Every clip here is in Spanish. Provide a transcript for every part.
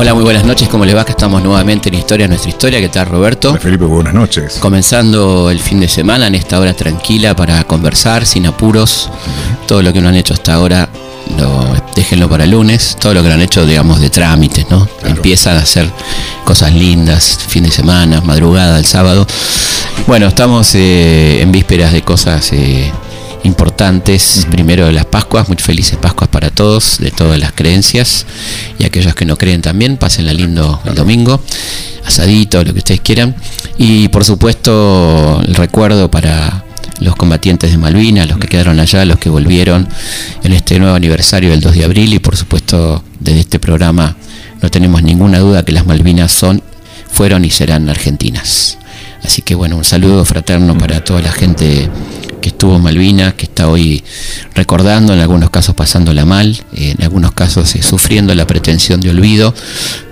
Hola, muy buenas noches, ¿cómo le va? Que estamos nuevamente en Historia Nuestra Historia. ¿Qué tal, Roberto? Hola, Felipe, buenas noches. Comenzando el fin de semana en esta hora tranquila para conversar, sin apuros. Todo lo que no han hecho hasta ahora, lo, déjenlo para el lunes. Todo lo que no han hecho, digamos, de trámites, ¿no? Empiezan a hacer cosas lindas, fin de semana, madrugada, el sábado. Bueno, estamos eh, en vísperas de cosas eh, importantes. Primero de las Pascuas, muy felices Pascuas para todos, de todas las creencias. Y aquellos que no creen también, pásenla lindo el domingo. Asadito, lo que ustedes quieran. Y por supuesto, el recuerdo para los combatientes de Malvinas, los que quedaron allá, los que volvieron en este nuevo aniversario del 2 de abril. Y por supuesto, desde este programa no tenemos ninguna duda que las Malvinas son, fueron y serán argentinas. Así que bueno, un saludo fraterno para toda la gente que estuvo en Malvinas, que está hoy recordando, en algunos casos pasándola mal, en algunos casos eh, sufriendo la pretensión de olvido.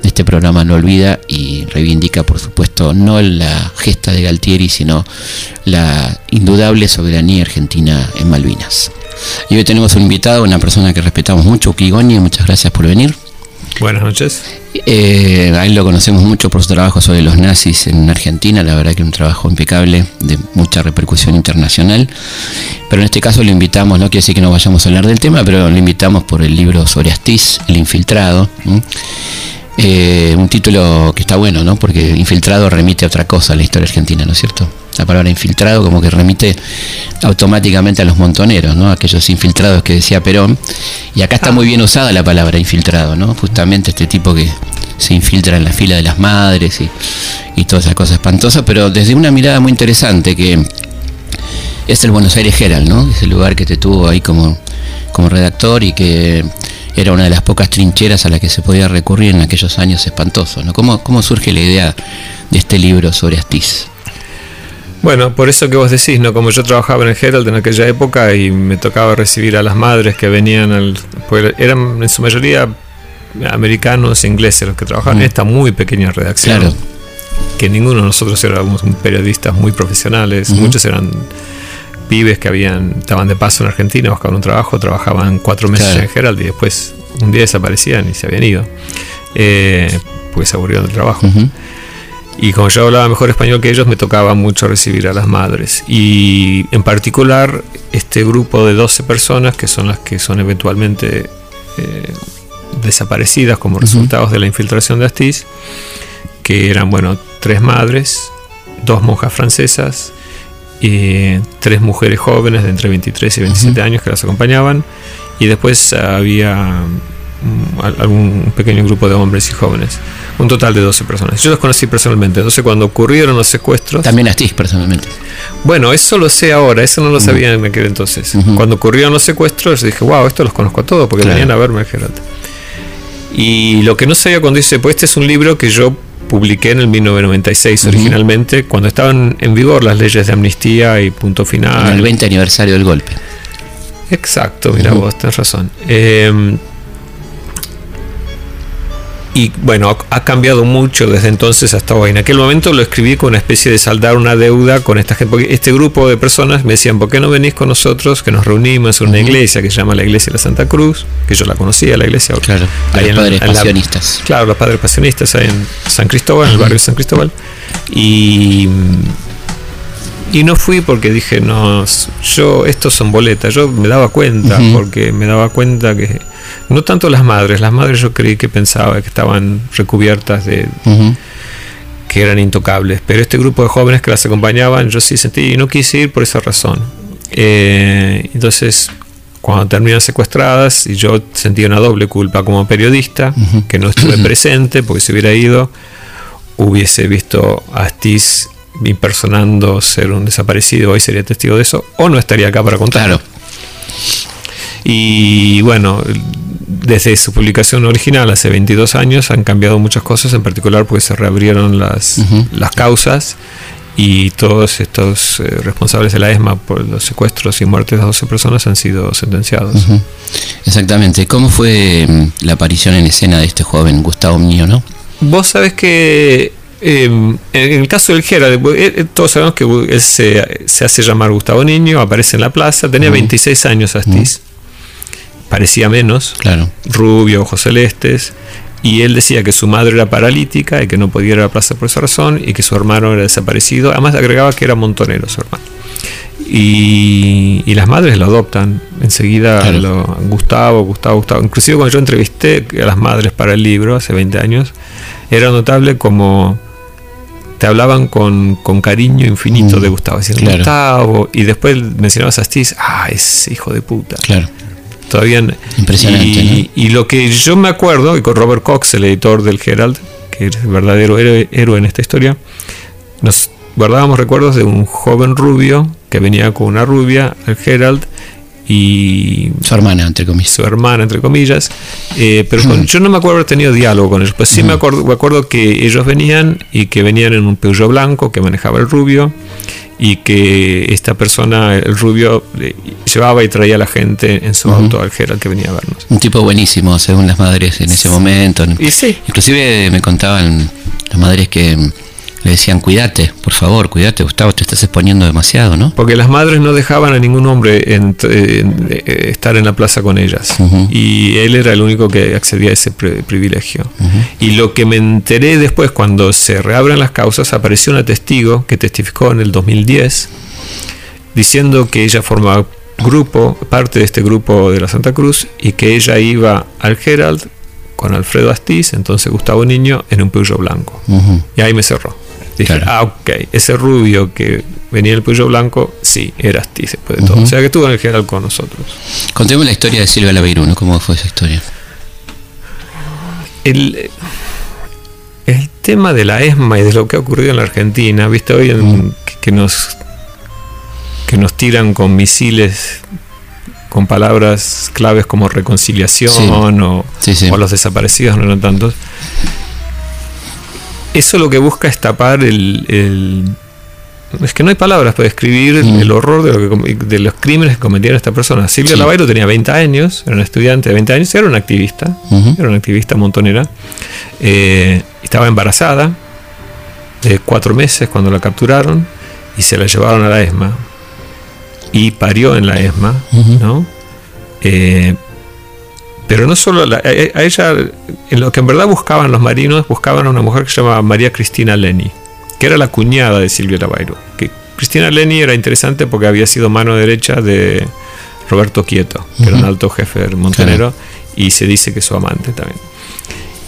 Este programa no olvida y reivindica, por supuesto, no la gesta de Galtieri, sino la indudable soberanía argentina en Malvinas. Y hoy tenemos un invitado, una persona que respetamos mucho, Ukigoni, muchas gracias por venir. Buenas noches. Eh, a él lo conocemos mucho por su trabajo sobre los nazis en Argentina, la verdad que un trabajo impecable de mucha repercusión internacional. Pero en este caso lo invitamos, no quiere decir que no vayamos a hablar del tema, pero lo invitamos por el libro sobre Astiz, El Infiltrado. Eh, un título que está bueno, ¿no? Porque infiltrado remite a otra cosa a la historia argentina, ¿no es cierto? La palabra infiltrado como que remite automáticamente a los montoneros, ¿no? Aquellos infiltrados que decía Perón. Y acá está muy bien usada la palabra infiltrado, ¿no? Justamente este tipo que se infiltra en la fila de las madres y, y todas esas cosas espantosas, pero desde una mirada muy interesante que es el Buenos Aires Herald, ¿no? Es el lugar que te tuvo ahí como, como redactor y que era una de las pocas trincheras a las que se podía recurrir en aquellos años espantosos. ¿no? ¿Cómo, ¿Cómo surge la idea de este libro sobre Astiz? Bueno, por eso que vos decís, ¿no? Como yo trabajaba en el Herald en aquella época y me tocaba recibir a las madres que venían al. Pues eran en su mayoría americanos e ingleses los que trabajaban en esta muy pequeña redacción. Claro. Que ninguno de nosotros éramos periodistas muy profesionales, muchos eran pibes que habían estaban de paso en Argentina, buscaban un trabajo, trabajaban cuatro meses Claro. en Herald y después un día desaparecían y se habían ido. Eh, porque se aburrieron del trabajo. Y como yo hablaba mejor español que ellos, me tocaba mucho recibir a las madres. Y en particular, este grupo de 12 personas, que son las que son eventualmente eh, desaparecidas como resultados de la infiltración de Astiz, que eran, bueno, tres madres, dos monjas francesas, y tres mujeres jóvenes de entre 23 y 27 años que las acompañaban, y después había algún pequeño grupo de hombres y jóvenes. Un total de 12 personas. Yo los conocí personalmente. Entonces, cuando ocurrieron los secuestros. También Astiz, personalmente. Bueno, eso lo sé ahora. Eso no lo sabía en aquel entonces. Cuando ocurrieron los secuestros, dije, wow, esto los conozco a todos porque Claro. venían a verme al. Y lo que no sabía cuando dice, pues este es un libro que yo publiqué en el 1996 originalmente, cuando estaban en vigor las leyes de amnistía y punto En final. el 20 aniversario del golpe. Exacto, mira vos, tenés razón. Eh, y bueno, ha cambiado mucho desde entonces hasta hoy. En aquel momento lo escribí con una especie de saldar una deuda con esta gente. Porque este grupo de personas me decían, ¿por qué no venís con nosotros? Que nos reunimos en una iglesia que se llama la Iglesia de la Santa Cruz, que yo la conocía, la iglesia. Claro, ahí los en padres en la- pasionistas. Claro, los padres pasionistas ahí en San Cristóbal, en el barrio de San Cristóbal. Y, y no fui porque dije, no, yo, estos son boletas. Yo me daba cuenta, porque me daba cuenta que, no tanto las madres, las madres yo creí que pensaba que estaban recubiertas de, que eran intocables. Pero este grupo de jóvenes que las acompañaban, yo sí sentí y no quise ir por esa razón. Eh, entonces, cuando terminan secuestradas, y yo sentí una doble culpa como periodista, que no estuve presente, porque si hubiera ido, hubiese visto a Astiz impersonando ser un desaparecido, hoy sería testigo de eso, o no estaría acá para contarlo. Claro. Y bueno, desde su publicación original hace 22 años han cambiado muchas cosas, en particular porque se reabrieron las, las causas y todos estos eh, responsables de la ESMA por los secuestros y muertes de 12 personas han sido sentenciados. Ujú. Exactamente. ¿Cómo fue mm, la aparición en escena de este joven Gustavo Niño, no? Vos sabés que eh, en el caso del Gerald, eh, eh, todos sabemos que él se, se hace llamar Gustavo Niño, aparece en la plaza, tenía 26 años Astiz, parecía menos, Claro. rubio, ojos celestes, y él decía que su madre era paralítica y que no podía ir a la plaza por esa razón, y que su hermano era desaparecido, además agregaba que era montonero su hermano. Y, y las madres lo adoptan enseguida Claro. lo- Gustavo, Gustavo, Gustavo. Inclusive cuando yo entrevisté a las madres para el libro hace 20 años, era notable como te hablaban con, con cariño infinito Mm, de Gustavo. Decían, claro. Gustavo, y después mencionabas a Astiz, ah, ese hijo de puta. Claro. Todavía Impresionante, Y, y lo que yo me acuerdo, y con Robert Cox, el editor del Herald, que es el verdadero héroe, héroe en esta historia, nos guardábamos recuerdos de un joven rubio que venía con una rubia al Herald y Su hermana, entre comillas. su hermana, entre comillas, eh, pero con- yo no me acuerdo haber tenido diálogo con ellos, pues sí me, acuerdo, me acuerdo que ellos venían y que venían en un Peugeot blanco que manejaba el rubio y que esta persona, el rubio, llevaba y traía a la gente en su auto al Gerald que venía a vernos. Un tipo buenísimo, según las madres en ese momento. Y sí, Inclusive me contaban las madres que le decían, cuídate, por favor, cuídate, Gustavo, te estás exponiendo demasiado, ¿no? porque las madres no dejaban a ningún hombre en- en- eh, estar en la plaza con ellas. Y él era el único que accedía a ese pri- privilegio. Y lo que me enteré después, cuando se reabren las causas, apareció una testigo que testificó en el 2010, diciendo que ella formaba grupo, parte de este grupo de la Santa Cruz, y que ella iba al Herald con Alfredo Astiz, entonces Gustavo Niño, en un Peugeot blanco. Y ahí me cerró. Dije, Claro. ah, ok, ese rubio que venía en el Peugeot blanco, sí, era Astiz después de todo. Ujú. O sea que estuvo en el Herald con nosotros. Contemos la historia de Silvia Laveiruno, ¿cómo fue esa historia? El, el tema de la ESMA y de lo que ha ocurrido en la Argentina, viste hoy en- que, que nos que nos tiran con misiles con palabras claves como reconciliación Sí. o, Sí, sí. o los desaparecidos no eran tantos. Eso lo que busca es tapar el, el- es que no hay palabras para describir Mm. el horror de, lo que de los crímenes que cometieron esta persona. Silvia Sí. Lavairo tenía 20 años, era una estudiante de 20 años, era una activista, era una activista montonera. Eh, estaba embarazada de cuatro meses cuando la capturaron y se la llevaron a la ESMA. Y parió en la ESMA. ¿no? Eh, pero no solo la- a, a ella, en lo que en verdad buscaban los marinos, buscaban a una mujer que se llamaba María Cristina Leni, que era la cuñada de Silvia Lavairo. Que Cristina Leni era interesante porque había sido mano derecha de Roberto Quieto, que era un alto jefe del montonero, y se dice que su amante también.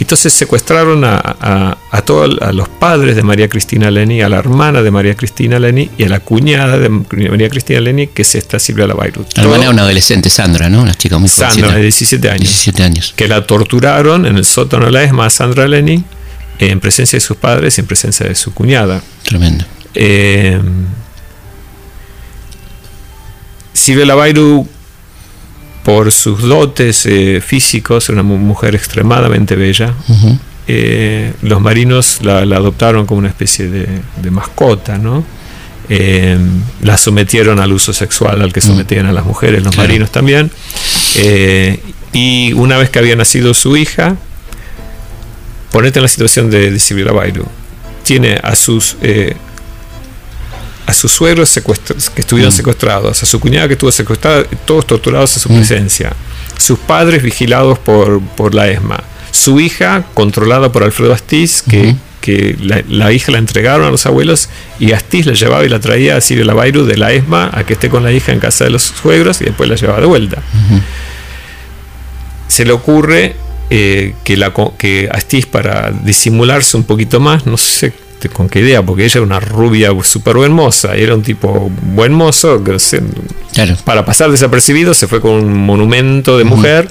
Entonces secuestraron a, a, a todos a los padres de María Cristina Leni, a la hermana de María Cristina Leni y a la cuñada de María Cristina Leni, que es esta Silvia Lavairo. La hermana era una adolescente, Sandra, ¿no? Una chica muy Sandra, de 17 años. 17 años. Que la torturaron en el sótano de la ESMA a Sandra Leni, en presencia de sus padres y en presencia de su cuñada. Tremendo. Eh, Silvia Lavairu, por sus dotes eh, físicos, era una mu- mujer extremadamente bella. Eh, los marinos la, la adoptaron como una especie de, de mascota, ¿no? Eh, la sometieron al uso sexual al que sometían a las mujeres, los marinos también. Y una vez que había nacido su hija, ponete en la situación de, de Lavairu. Tiene a sus a sus suegros que estuvieron Mm. secuestrados, a su cuñada que estuvo secuestrada, todos torturados en su Mm. presencia, sus padres vigilados por, por la ESMA, su hija controlada por Alfredo Astiz, que, que la, la hija la entregaron a los abuelos y Astiz la llevaba y la traía a Silvia Lavairu de la ESMA a que esté con la hija en casa de los suegros y después la llevaba de vuelta. Se le ocurre eh, que, la, que Astiz para disimularse un poquito más, no sé de- con qué idea, porque ella era una rubia súper y era un tipo buen mozo, que se- Claro. para pasar desapercibido se fue con un monumento de mujer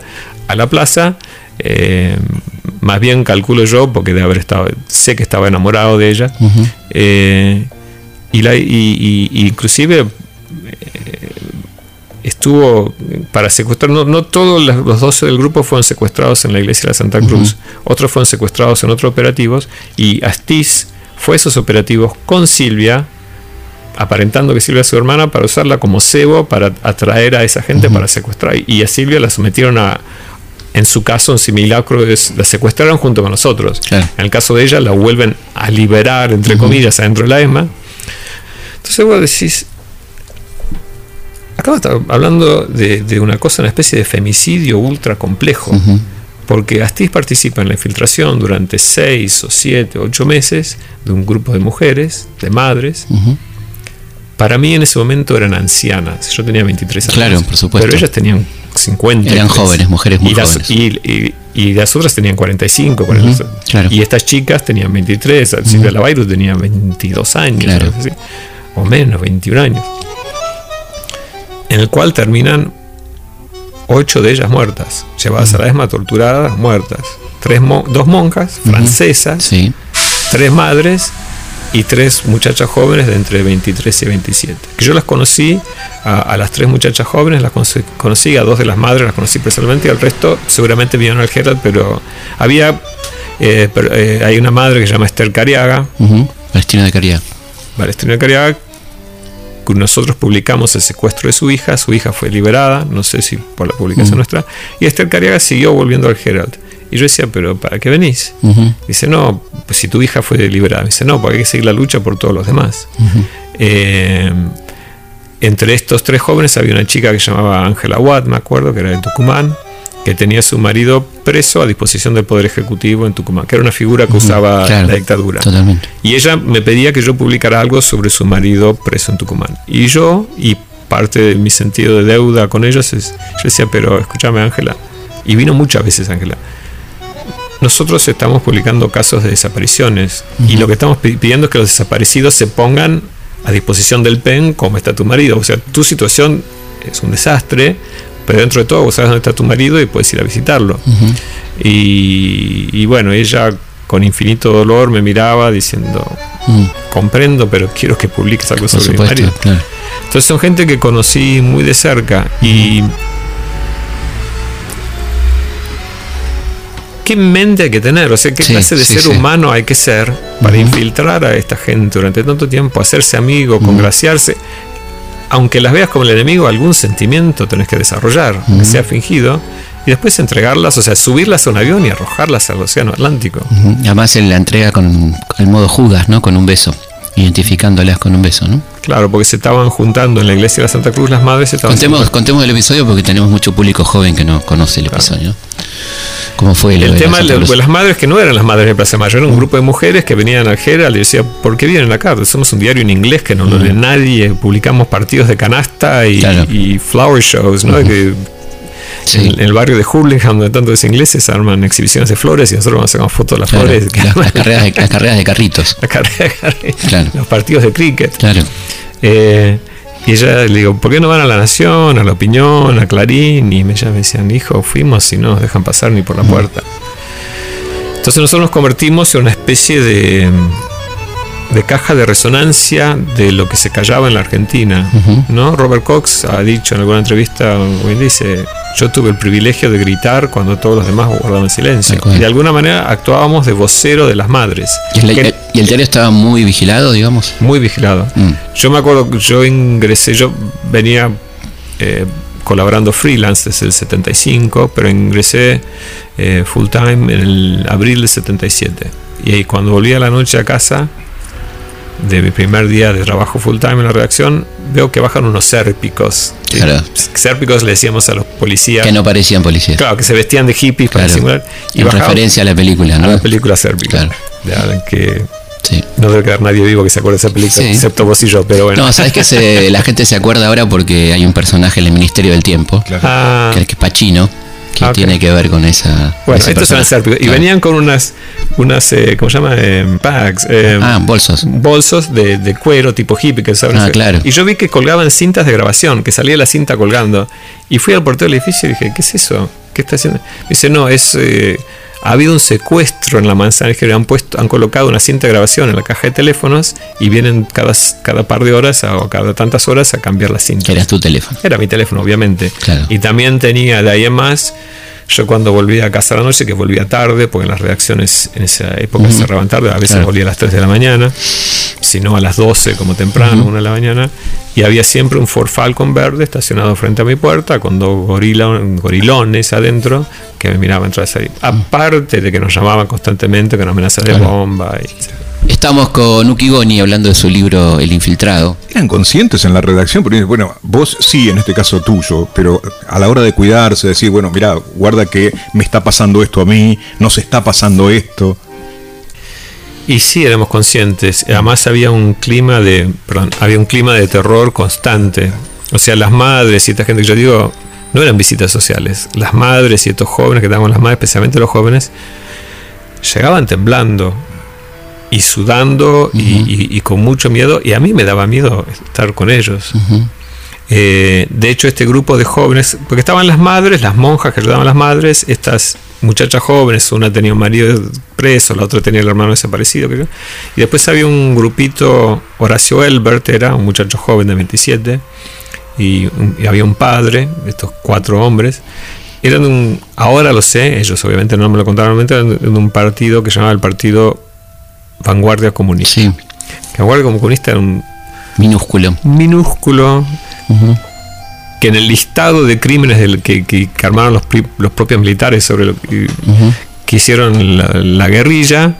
a la plaza. eh, más bien calculo yo, porque de haber estado, sé que estaba enamorado de ella. Eh, y, la, y, y- y inclusive eh, estuvo para secuestrar, no, no todos los los 12 del grupo fueron secuestrados en la iglesia de la Santa Cruz, otros fueron secuestrados en otros operativos y Astiz fue a esos operativos con Silvia aparentando que Silvia es su hermana para usarla como cebo para atraer a esa gente para secuestrar. Y a Silvia la sometieron a, en su caso, un simulacro, es, la secuestraron junto con nosotros. Claro. En el caso de ella, la vuelven a liberar, entre comillas, adentro de la ESMA. Entonces vos decís, acá estamos hablando de, de una cosa, una especie de femicidio ultra complejo. Porque Astiz participa en la infiltración durante seis o siete o ocho meses de un grupo de mujeres, de madres. Ujú. Para mí en ese momento eran ancianas. Yo tenía 23 años. Claro, por supuesto. Pero ellas tenían 50. Eran jóvenes, mujeres muy y las, jóvenes. Y, y- y las otras tenían 45. 40. Ujú, claro. Y estas chicas tenían 23. Silvia Lavairu tenía 22 años. Claro. o menos, 21 años. En el cual terminan ocho de ellas muertas. Llevadas a la ESMA, torturadas, muertas. Tres dos monjas francesas Sí. tres madres y tres muchachas jóvenes de entre 23 y 27. Que yo las conocí, a, a las tres muchachas jóvenes las conocí, conocí, a dos de las madres las conocí personalmente y al resto seguramente vinieron al Herald, pero había, eh, pero, eh, hay una madre que se llama Esther Cariaga, Ujú. Palestina de caridad. Palestina Cariaga, que nosotros publicamos el secuestro de su hija, su hija fue liberada, no sé si por la publicación nuestra, y Esther Cariaga siguió volviendo al Herald. Y yo decía, pero ¿para qué venís? Dice, no, pues si tu hija fue liberada. Dice, no, porque hay que seguir la lucha por todos los demás. Eh, entre estos tres jóvenes había una chica que se llamaba Ángela Watt, me acuerdo, que era de Tucumán, que tenía su marido preso a disposición del Poder Ejecutivo en Tucumán, que era una figura que usaba Claro, la dictadura. Totalmente. Y ella me pedía que yo publicara algo sobre su marido preso en Tucumán. Y yo, y parte de mi sentido de deuda con ellos, es, yo decía, pero escúchame Ángela, y vino muchas veces Ángela, nosotros estamos publicando casos de desapariciones y lo que estamos pi- pidiendo es que los desaparecidos se pongan a disposición del PEN como está tu marido. O sea, tu situación es un desastre, pero dentro de todo vos sabes dónde está tu marido y puedes ir a visitarlo. y, y bueno, ella con infinito dolor me miraba diciendo, Mm, comprendo, pero quiero que publiques algo Por sobre mi supuesto, marido. claro. Entonces son gente que conocí muy de cerca y qué mente hay que tener, o sea, qué Sí, clase de sí, ser sí. humano hay que ser para infiltrar a esta gente durante tanto tiempo, hacerse amigo, congraciarse. Aunque las veas como el enemigo, algún sentimiento tenés que desarrollar, aunque sea fingido, y después entregarlas, o sea, subirlas a un avión y arrojarlas al océano Atlántico. Además él la entrega con, el modo Judas, ¿no? Con un beso. Identificándolas con un beso, ¿no? Claro, porque se estaban juntando en la iglesia de la Santa Cruz las madres, se estaban Contemos, contemos el episodio porque tenemos mucho público joven que no conoce el episodio. ¿Cómo fue El de la tema de las madres que no eran las madres de Plaza Mayor, era un grupo de mujeres que venían al Herald y decía, ¿por qué vienen acá? Somos un diario en inglés que no lo lee nadie, publicamos partidos de canasta y, Claro. y flower shows, ¿no? Que Sí. en, en el barrio de Hurlingham, donde tantos ingleses arman exhibiciones de flores y nosotros vamos a sacar fotos de las Claro, flores. las, las carreras de, las carreras de carritos. La carrera- Claro. los partidos de cricket. Claro. Eh, y ella le digo, ¿por qué no van a La Nación, a La Opinión, a Clarín? Y ella me decían, hijo, fuimos y no nos dejan pasar ni por la puerta. Entonces nosotros nos convertimos en una especie de, de caja de resonancia de lo que se callaba en la Argentina. ¿no? Robert Cox ha dicho en alguna entrevista, dice, yo tuve el privilegio de gritar cuando todos los demás guardaban silencio. De alguna manera actuábamos de vocero de las madres. ¿Y el, el- diario estaba muy vigilado, digamos? muy vigilado. Mm. Yo me acuerdo que yo ingresé, yo venía eh, colaborando freelance desde el 75, pero ingresé eh, full time en el abril del 77. Y ahí cuando volví a la noche a casa, de mi primer día de trabajo full time en la redacción, veo que bajan unos sérpicos. Claro. Sérpicos le decíamos a los policías. Que no parecían policías. Claro, que se vestían de hippies para Claro. simular. Y en bajaban referencia a la película, a ¿no? la película Sérpica. Claro. Alan, que Sí. no debe quedar nadie vivo que se acuerde de esa película, Sí. excepto vos y yo, pero bueno. No, sabes que se- la gente se acuerda ahora porque hay un personaje en el Ministerio del Tiempo, Ah. que es Pachino, que Ah, tiene que ver con esa. Bueno, ese estos eran. Y Claro. venían con unas, unas eh, ¿cómo se llama? Eh, bags. eh, Ah, bolsos. bolsos de, de cuero tipo hippie que saben Ah, claro. Y yo vi que colgaban cintas de grabación, que salía la cinta colgando. Y fui al portero del edificio y dije, ¿qué es eso? ¿Qué está haciendo? Me dice, no, es. Ha habido un secuestro en la manzana. Que han puesto, han colocado una cinta de grabación en la caja de teléfonos y vienen cada, cada par de horas a- o cada tantas horas a cambiar la cinta. Era tu teléfono. Era mi teléfono, obviamente. Claro. Y también tenía de ahí en más, yo cuando volvía a casa a la noche, que volvía tarde, porque las redacciones en esa época cerraban tarde, a veces Claro. volvía a las 3 de la mañana. sino a las 12 como temprano, una de la mañana, y había siempre un Ford Falcon verde estacionado frente a mi puerta con dos gorila, gorilones adentro que me miraban entrar. Aparte de que nos llamaban constantemente con amenazas de bomba. Y, Estamos con Uki Goni hablando de su libro El Infiltrado. ¿Eran conscientes en la redacción? Porque, bueno, vos sí, en este caso tuyo, pero a la hora de cuidarse, decir, bueno, mira, guarda que me está pasando esto a mí, no se está pasando esto. Y sí, éramos conscientes. Además había un clima de, perdón, había un clima de terror constante. O sea, las madres y esta gente que yo digo, no eran visitas sociales. Las madres y estos jóvenes que estaban con las madres, especialmente los jóvenes, llegaban temblando y sudando y, y- y con mucho miedo. Y a mí me daba miedo estar con ellos. Eh, de hecho, este grupo de jóvenes, porque estaban las madres, las monjas que ayudaban a las madres, estas muchachas jóvenes, una tenía un marido preso, la otra tenía el hermano desaparecido, creo. y después había un grupito, Horacio Elbert era un muchacho joven de 27, y, y había un padre, estos cuatro hombres, eran de un, ahora lo sé, ellos obviamente no me lo contaron, eran de un partido que se llamaba el Partido Vanguardia Comunista. Sí, Vanguardia Comunista era un minúsculo. minúsculo que en el listado de crímenes del que, que- que armaron los, los propios militares sobre lo que, hicieron la, la guerrilla,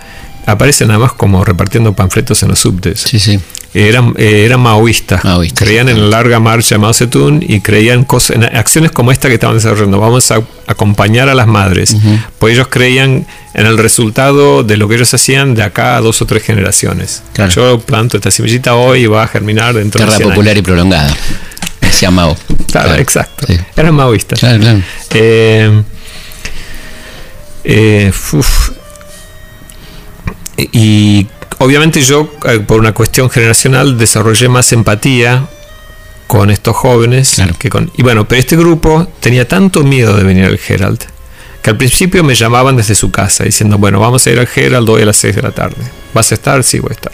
aparecen nada más como repartiendo panfletos en los subtes. Sí, sí. Eran, eh, eran maoístas, Maoístas, creían en la larga marcha de Mao Zedong y creían cosas, en acciones como esta que estaban desarrollando. Vamos a acompañar a las madres, pues ellos creían en el resultado de lo que ellos hacían de acá a dos o tres generaciones. Claro. Yo planto esta semillita hoy y va a germinar dentro de 100 popular y prolongada. Decía Mao. Claro, exacto. Sí. Eran maoístas. Claro, claro. Eh, eh, uf. Y obviamente yo, eh, por una cuestión generacional, desarrollé más empatía con estos jóvenes. Claro. Que con, y bueno, pero este grupo tenía tanto miedo de venir al Herald que al principio me llamaban desde su casa diciendo, bueno, vamos a ir al Herald hoy a las 6 de la tarde. ¿Vas a estar? Sí, voy a estar.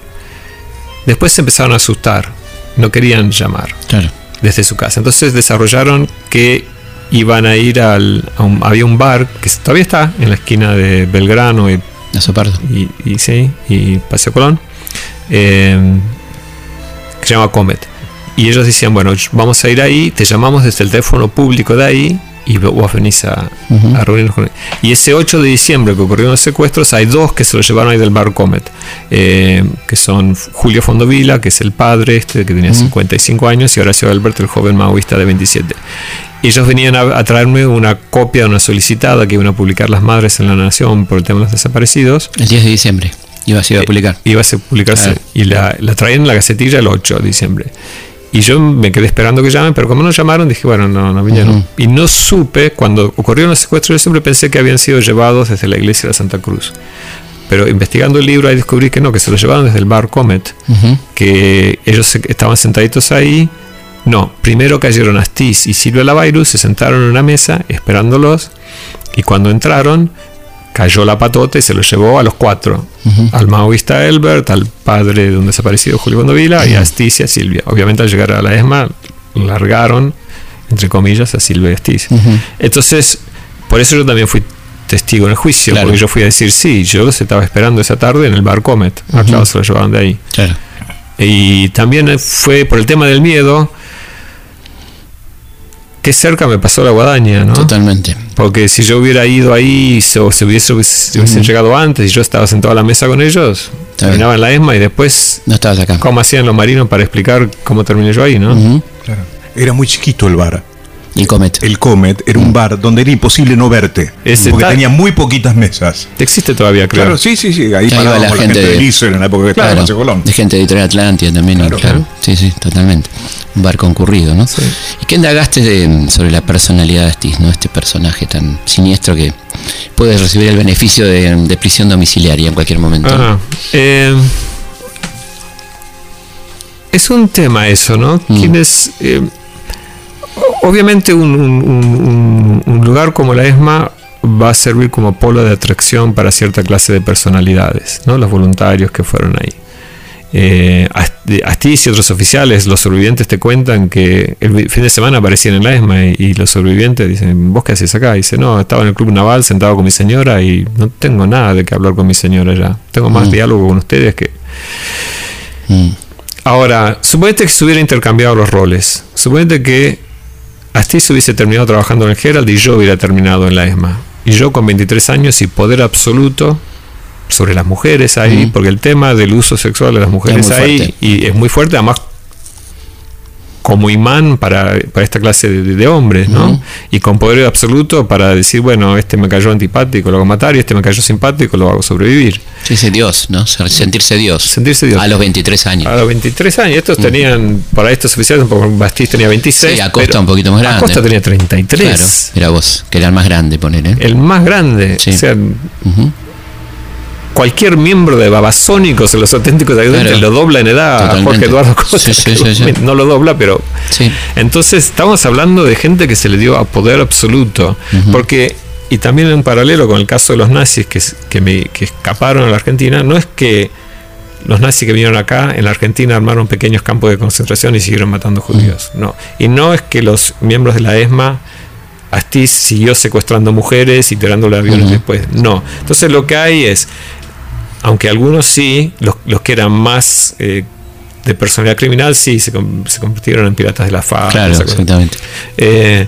Después se empezaron a asustar, no querían llamar Claro. desde su casa. Entonces desarrollaron que iban a ir al. a un- había un bar que todavía está en la esquina de Belgrano y, Y, y sí, y Paseo Colón, eh, que se llama Comet. Y ellos decían: Bueno, vamos a ir ahí, te llamamos desde el teléfono público de ahí y vos venís a, Ujú. a reunirnos con Y ese 8 de diciembre que ocurrieron los secuestros, hay dos que se lo llevaron ahí del bar Comet, eh, que son Julio Fondovila, que es el padre este, que tenía 55 años, y Horacio Albert, el joven maoísta de 27. Y ellos venían a, a traerme una copia de una solicitada que iban a publicar las madres en la Nación por el tema de los desaparecidos. El 10 de diciembre. Iba a ser a publicar. Iba a ser- publicarse. Y la, la traían en la gacetilla el 8 de diciembre. Y yo me quedé esperando que llamen, pero como no llamaron, dije, bueno, no, no vinieron. Ujú. Y no supe, cuando ocurrieron los secuestros, yo siempre pensé que habían sido llevados desde la iglesia de Santa Cruz. Pero investigando el libro ahí descubrí que no, que se los llevaron desde el bar Comet, que ellos estaban sentaditos ahí. No, primero cayeron Astiz y Silvia Lavairus, se sentaron en una mesa esperándolos, y cuando entraron, cayó la patota y se los llevó a los cuatro. Al maoísta Elbert, al padre de un desaparecido Julio Bondovila y a Astiz y a Silvia. Obviamente al llegar a la ESMA, largaron, entre comillas, a Silvia y Astiz. Ujú. Entonces, por eso yo también fui testigo en el juicio, Claro. porque yo fui a decir, sí, yo los estaba esperando esa tarde en el bar Comet. Ujú. claro, se los llevaron de ahí. Claro. Y también fue por el tema del miedo, que cerca me pasó la guadaña, ¿no? Totalmente. Porque si yo hubiera ido ahí se- o se hubiese, si hubiesen llegado antes y yo estaba sentado a la mesa con ellos, Está bien. terminaba en la ESMA y después, No estabas acá. ¿cómo hacían los marinos para explicar cómo terminé yo ahí, no? Claro. Era muy chiquito el bar. Y Comet. El Comet era un bar donde era imposible no verte. Ese porque tal- tenía muy poquitas mesas. Existe todavía, creo. Claro, sí, sí, sí. Ahí parábamos la la, gente de- en la época que estaba Paseo Colón. de gente de Editorial Atlántida también, Claro, claro. claro. Sí, sí, totalmente. Un bar concurrido, ¿no? Sí. ¿Y qué indagaste de- sobre la personalidad de Astiz, ¿no? Este personaje tan siniestro que puede recibir el beneficio de, de prisión domiciliaria en cualquier momento. Ah, eh, es un tema eso, ¿no? Mm. ¿Quién es, eh, obviamente un, un- un- un- un lugar como la ESMA va a servir como polo de atracción para cierta clase de personalidades, ¿no? Los voluntarios que fueron ahí. Eh, Astiz y otros oficiales, los sobrevivientes te cuentan que el fin de semana aparecían en la ESMA y, y los sobrevivientes dicen, ¿vos qué haces acá? Y dice, no, estaba en el club naval sentado con mi señora y no tengo nada de qué hablar con mi señora ya. Tengo más Mm. diálogo con ustedes que... Mm. Ahora, suponete que se hubieran intercambiado los roles. Suponete que Astiz hubiese terminado trabajando en el Herald y yo hubiera terminado en la ESMA. Y yo con 23 años y poder absoluto sobre las mujeres ahí, Mm. porque el tema del uso sexual de las mujeres ahí y es muy fuerte, además como imán para, para esta clase de, de hombres, ¿no? Y con poder absoluto para decir, bueno, este me cayó antipático, lo hago matar, y este me cayó simpático, lo hago sobrevivir. Sí, Dios, ¿no? Sentirse Dios. Sentirse Dios. A los 23 años. A los 23 años, estos tenían, para estos oficiales, Bastiz tenía 26. Sí, Acosta un poquito más grande. Acosta tenía 33. Claro, era vos, que era el más grande, poner, ¿eh? El más grande. Sí. O sea, Ujú. Cualquier miembro de Babasónicos, los auténticos ayudantes, Claro. lo dobla en edad a Totalmente. Jorge Eduardo Costa. Sí, sí, que sí, sí. No lo dobla, pero. Sí. Entonces, estamos hablando de gente que se le dio a poder absoluto. Porque, y también en paralelo con el caso de los nazis que, que, me- que escaparon a la Argentina, no es que los nazis que vinieron acá en la Argentina armaron pequeños campos de concentración y siguieron matando judíos. No. Y no es que los miembros de la ESMA. Astiz siguió secuestrando mujeres y tirándole aviones Ujú. después. No. Entonces lo que hay es, aunque algunos sí, los, los que eran más eh, de personalidad criminal, sí, se, se convirtieron en piratas de la FA. Claro, exactamente. Eh,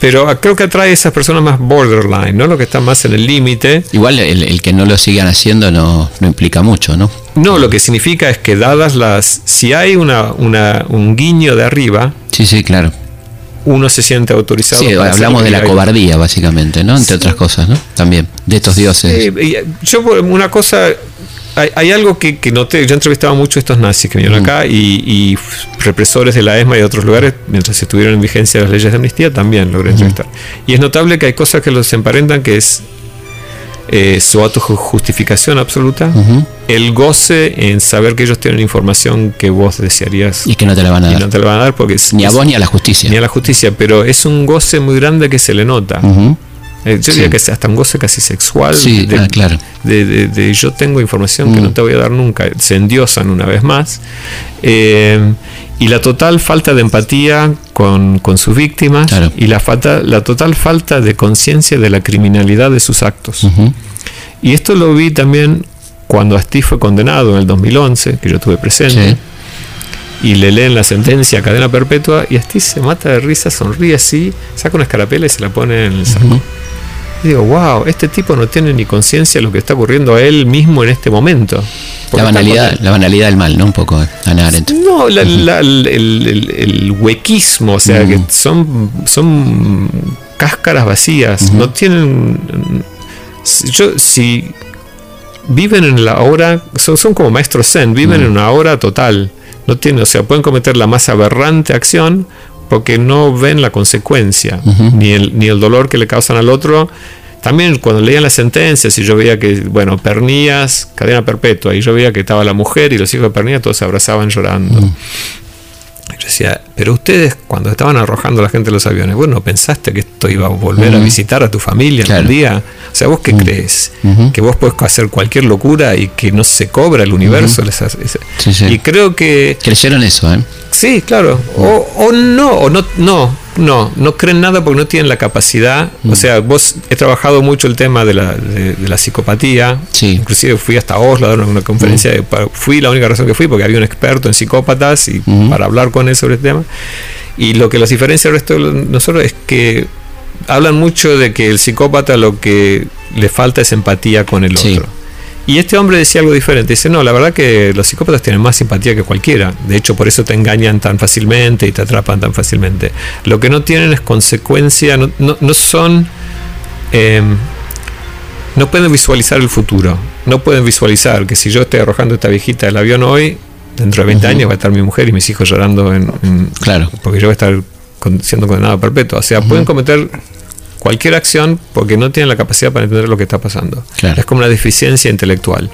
pero creo que atrae a esas personas más borderline, ¿no? Lo que está más en el límite. Igual el, el que no lo sigan haciendo no, no implica mucho, ¿no? No, lo que significa es que dadas las... Si hay una, una, un guiño de arriba, Sí, sí, claro. Uno se siente autorizado. Sí, hablamos de la cobardía, básicamente, ¿no? Entre otras cosas, ¿no? También, de estos dioses. Eh, yo una cosa, hay, hay algo que, que noté, yo entrevistaba mucho a estos nazis que vinieron acá y, y represores de la ESMA y de otros lugares, mientras estuvieron en vigencia las leyes de amnistía, también logré entrevistar. Y es notable que hay cosas que los emparentan, que es eh, su autojustificación absoluta, el goce en saber que ellos tienen información que vos desearías Y que no te la van a y dar. no te la van a dar porque es- Ni a vos ni a la justicia. ni a la justicia, pero es un goce muy grande que se le nota. Eh, Yo Sí. diría que es hasta un goce casi sexual. Sí, de, ah, claro. de, de- de yo tengo información que Mm. no te voy a dar nunca. Se endiosan una vez más. Eh, y la total falta de empatía con, con sus víctimas Claro. y la, falta, la total falta de conciencia de la criminalidad de sus actos. Y esto lo vi también cuando Asti fue condenado en el 2011, que yo tuve presente. Sí. Y le leen la sentencia a cadena perpetua y Asti se mata de risa, sonríe así, saca una escarapela y se la pone en el saco. Y digo, wow, este tipo no tiene ni conciencia de lo que está ocurriendo a él mismo en este momento. La banalidad, la banalidad del mal, ¿no? Un poco, Ana Arendt. No, la- la- el, el- el huequismo, o sea, que son, son cáscaras vacías, no tienen... Yo, si viven en la hora, son, son como maestros zen, viven Mm. en una hora total. No tienen, o sea, pueden cometer la más aberrante acción porque no ven la consecuencia, ni, el, ni el dolor que le causan al otro. También cuando leían las sentencias y yo veía que, bueno, Pernías, cadena perpetua, y yo veía que estaba la mujer y los hijos de Pernías, todos se abrazaban llorando. Yo decía, pero ustedes cuando estaban arrojando a la gente de los aviones, bueno, pensaste que esto iba a volver a Ujú. visitar a tu familia Claro. algún día. O sea, ¿vos qué crees? Ujú. Que vos podés hacer cualquier locura y que no se cobra el universo. Sí, sí. Y creo que Creyeron eso, ¿eh? Sí, claro. O, o no, o no, no, no, no creen nada porque no tienen la capacidad. Mm. O sea, vos he trabajado mucho el tema de la, de, de la psicopatía. Sí. Inclusive fui hasta Oslo a dar una, una conferencia. de- para- fui la única razón que fui porque había un experto en psicópatas y Ujú. para hablar con él sobre el tema. Y lo que los diferencia del resto de nosotros es que hablan mucho de que el psicópata lo que le falta es empatía con el Sí. otro. Y este hombre decía algo diferente. Dice, no, la verdad que los psicópatas tienen más simpatía que cualquiera. De hecho, por eso te engañan tan fácilmente y te atrapan tan fácilmente. Lo que no tienen es consecuencia, no, no- no son... eh, no pueden visualizar el futuro. No pueden visualizar que si yo estoy arrojando esta viejita del avión hoy, dentro de 20 años va a estar mi mujer y mis hijos llorando en, en- Claro. porque yo voy a estar con- siendo condenado a perpetuo. O sea, pueden cometer cualquier acción porque no tienen la capacidad para entender lo que está pasando. Claro. Es como una deficiencia intelectual.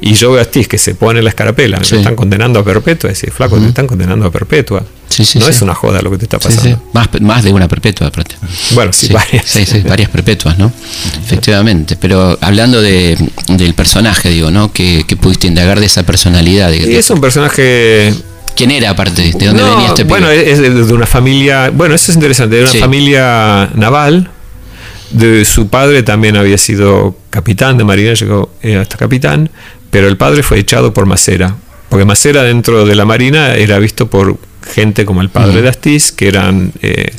Y yo veo a Stis que se pone la escarapela, me Sí. están condenando a perpetua. Es decir, flaco, te están condenando a perpetua. Sí, sí, no es una joda lo que te está pasando. sí. Más, más de una perpetua, aparte. Bueno, sí, varias. varias perpetuas, ¿no? Efectivamente. Pero hablando de, del personaje, digo, ¿no? Que, que pudiste indagar de esa personalidad. Y es un personaje ¿Quién era aparte? ¿De dónde No, venía este pibe? Bueno, es de, de una familia. Bueno, eso es interesante. De una Sí. familia naval. De su padre también había sido capitán de marina, llegó eh, hasta capitán. Pero el padre fue echado por Macera. porque Macera dentro de la Marina era visto por gente como el padre de Astiz, que eran eh,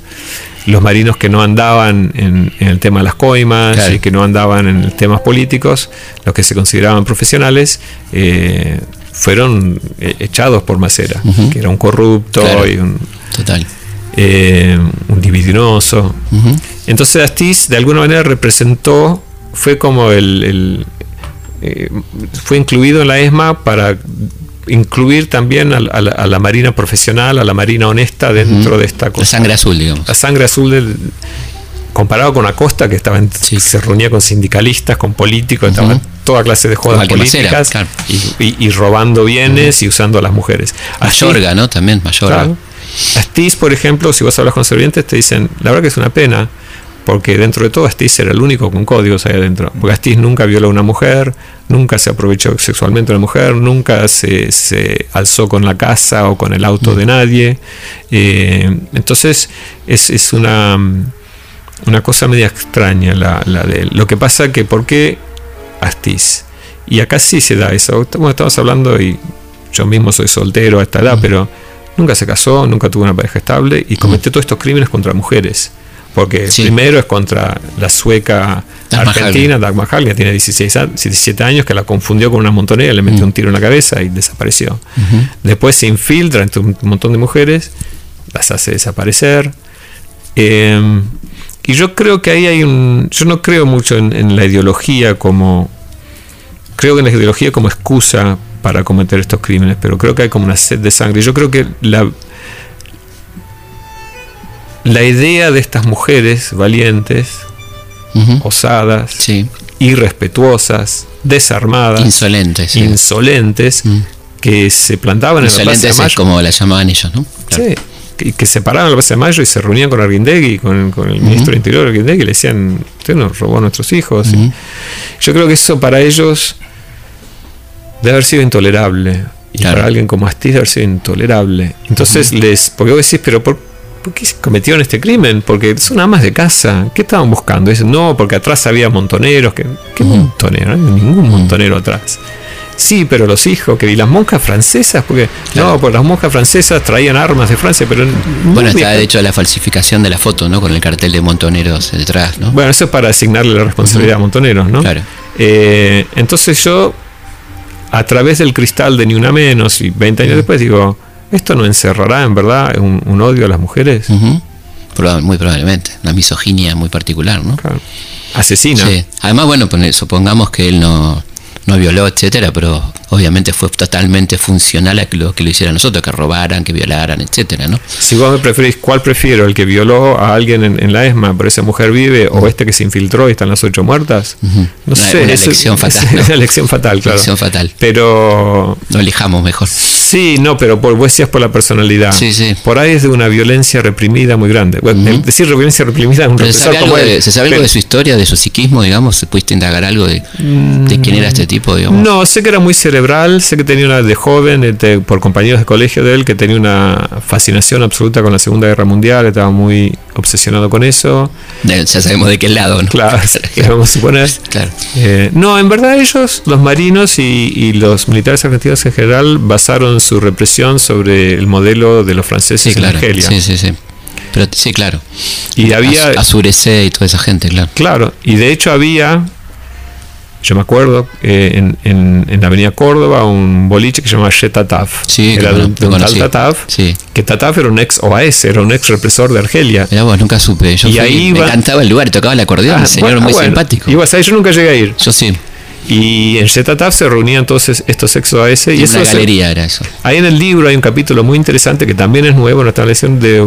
los marinos que no andaban en, en el tema de las coimas Claro. y que no andaban en temas políticos, los que se consideraban profesionales, eh, fueron eh, echados por Macera, que era un corrupto Claro. y un, Total. Eh, un libidinoso. Entonces Astiz de alguna manera representó, fue como el, el, eh, fue incluido en la ESMA para incluir también a, la- a la, a la marina profesional, a la marina honesta dentro de esta La cosa. sangre azul, digamos. La sangre azul del, comparado con Acosta que estaba en- Sí. se reunía con sindicalistas, con políticos, estaba en toda clase de jodas Macera, políticas claro. y, robando bienes y usando a las mujeres. Mayorga, ¿no? También, Mayorga. Claro. Astiz, por ejemplo, si vos hablas con servientes, te dicen, la verdad que es una pena, porque dentro de todo Astiz era el único con códigos ahí adentro. Porque Astiz nunca violó a una mujer, nunca se aprovechó sexualmente de una mujer, nunca se, se alzó con la casa o con el auto de nadie. Eh, entonces, es, es una, una cosa media extraña la, la de él. Lo que pasa que, ¿por qué Astiz? Y acá sí se da eso. Bueno, estamos hablando y yo mismo soy soltero a esta edad, pero nunca se casó, nunca tuvo una pareja estable y cometió todos estos crímenes contra mujeres. Porque Sí. primero es contra la sueca argentina, Dag Mahal, que tiene 16, a- 17 años, que la confundió con una montonera, le metió Mm. un tiro en la cabeza y desapareció. Después se infiltra entre un montón de mujeres, las hace desaparecer. Eh, y yo creo que ahí hay un. Yo no creo mucho en, en la ideología como. Creo que en la ideología como excusa para cometer estos crímenes, pero creo que hay como una sed de sangre. Yo creo que la. La idea de estas mujeres valientes, osadas, Sí. irrespetuosas, desarmadas, Insolente, sí. insolentes, Mm. que se plantaban en la Plaza de es Mayo. como la llamaban ellos, ¿no? Claro. Sí, que, que se paraban en la Plaza de Mayo y se reunían con Arguindegui, con, con el ministro de Interior Arguindegui, y le decían, usted nos robó a nuestros hijos. Yo creo que eso para ellos debe haber sido intolerable. Y Claro. para alguien como Astiz debe haber sido intolerable. Entonces les, porque vos decís, pero ¿por, por qué cometieron este crimen? Porque son amas de casa. ¿Qué estaban buscando? Dicen, no, porque atrás había montoneros. ¿Qué, qué Ujú. montonero? No hay ningún montonero atrás. Sí, pero los hijos, que y las monjas francesas, porque Claro. no, porque las monjas francesas traían armas de Francia, pero Bueno, está de hecho la falsificación de la foto, ¿no? Con el cartel de montoneros detrás, ¿no? Bueno, eso es para asignarle la responsabilidad a Montoneros, ¿no? Claro. Eh, entonces yo, a través del cristal de Ni Una Menos y 20 años después, digo, ¿esto no encerrará en verdad un, un odio a las mujeres? Muy probablemente. Una misoginia muy particular, ¿no? Claro. Asesina. Sí. Además, bueno, supongamos que él no, no violó, etcétera, pero obviamente fue totalmente funcional a que lo que lo hicieran nosotros, que robaran, que violaran, etcétera, ¿no? Si vos me preferís, ¿cuál prefiero? ¿El que violó a alguien en, en la ESMA, pero esa mujer vive, o este que se infiltró y están las ocho muertas? No Una- sé. una elección fatal, es ¿no? Una elección fatal, claro. Elección fatal. Pero Lo elijamos mejor. Sí, no, pero por, vos decías por la personalidad. Sí, sí. Por ahí es de una violencia reprimida muy grande. Bueno, el decir violencia reprimida es un Pero ¿Se represor sabe, algo como de, él. ¿Se sabe algo Pero- de su historia, de su psiquismo, digamos? ¿Se pudiste indagar algo de, de quién era este tipo, digamos? No, sé que era muy cerebral, sé que tenía una de joven, este, por compañeros de colegio de él, que tenía una fascinación absoluta con la Segunda Guerra Mundial, estaba muy obsesionado con eso. Ya sabemos de qué lado, ¿no? Claro, vamos a suponer. Claro. Eh, no, en verdad ellos, los marinos y, y los militares argentinos en general, basaron su represión sobre el modelo de los franceses Sí, en claro. Argelia. Sí, sí, sí. Pero sí, claro. Y había, y toda esa gente, claro. Claro, y de hecho había, yo me acuerdo, eh, en, en, en la avenida Córdoba, un boliche que se llamaba Che Tataf. Sí, era de, un- tal. Tataf, Sí. que Tataf era un ex OAS, era un ex represor de Argelia. Mirá vos, nunca supe. Yo Y fui- ahí me iba- encantaba el lugar, tocaba el acordeón, Ah, señor bueno, muy bueno, simpático. Ibas ahí, yo nunca llegué a ir. Yo sí. Y en Tataf se reunían todos es- estos ex OAS. Y Y eso una se- galería era eso. Ahí en el libro hay un capítulo muy interesante que también es nuevo en la establección de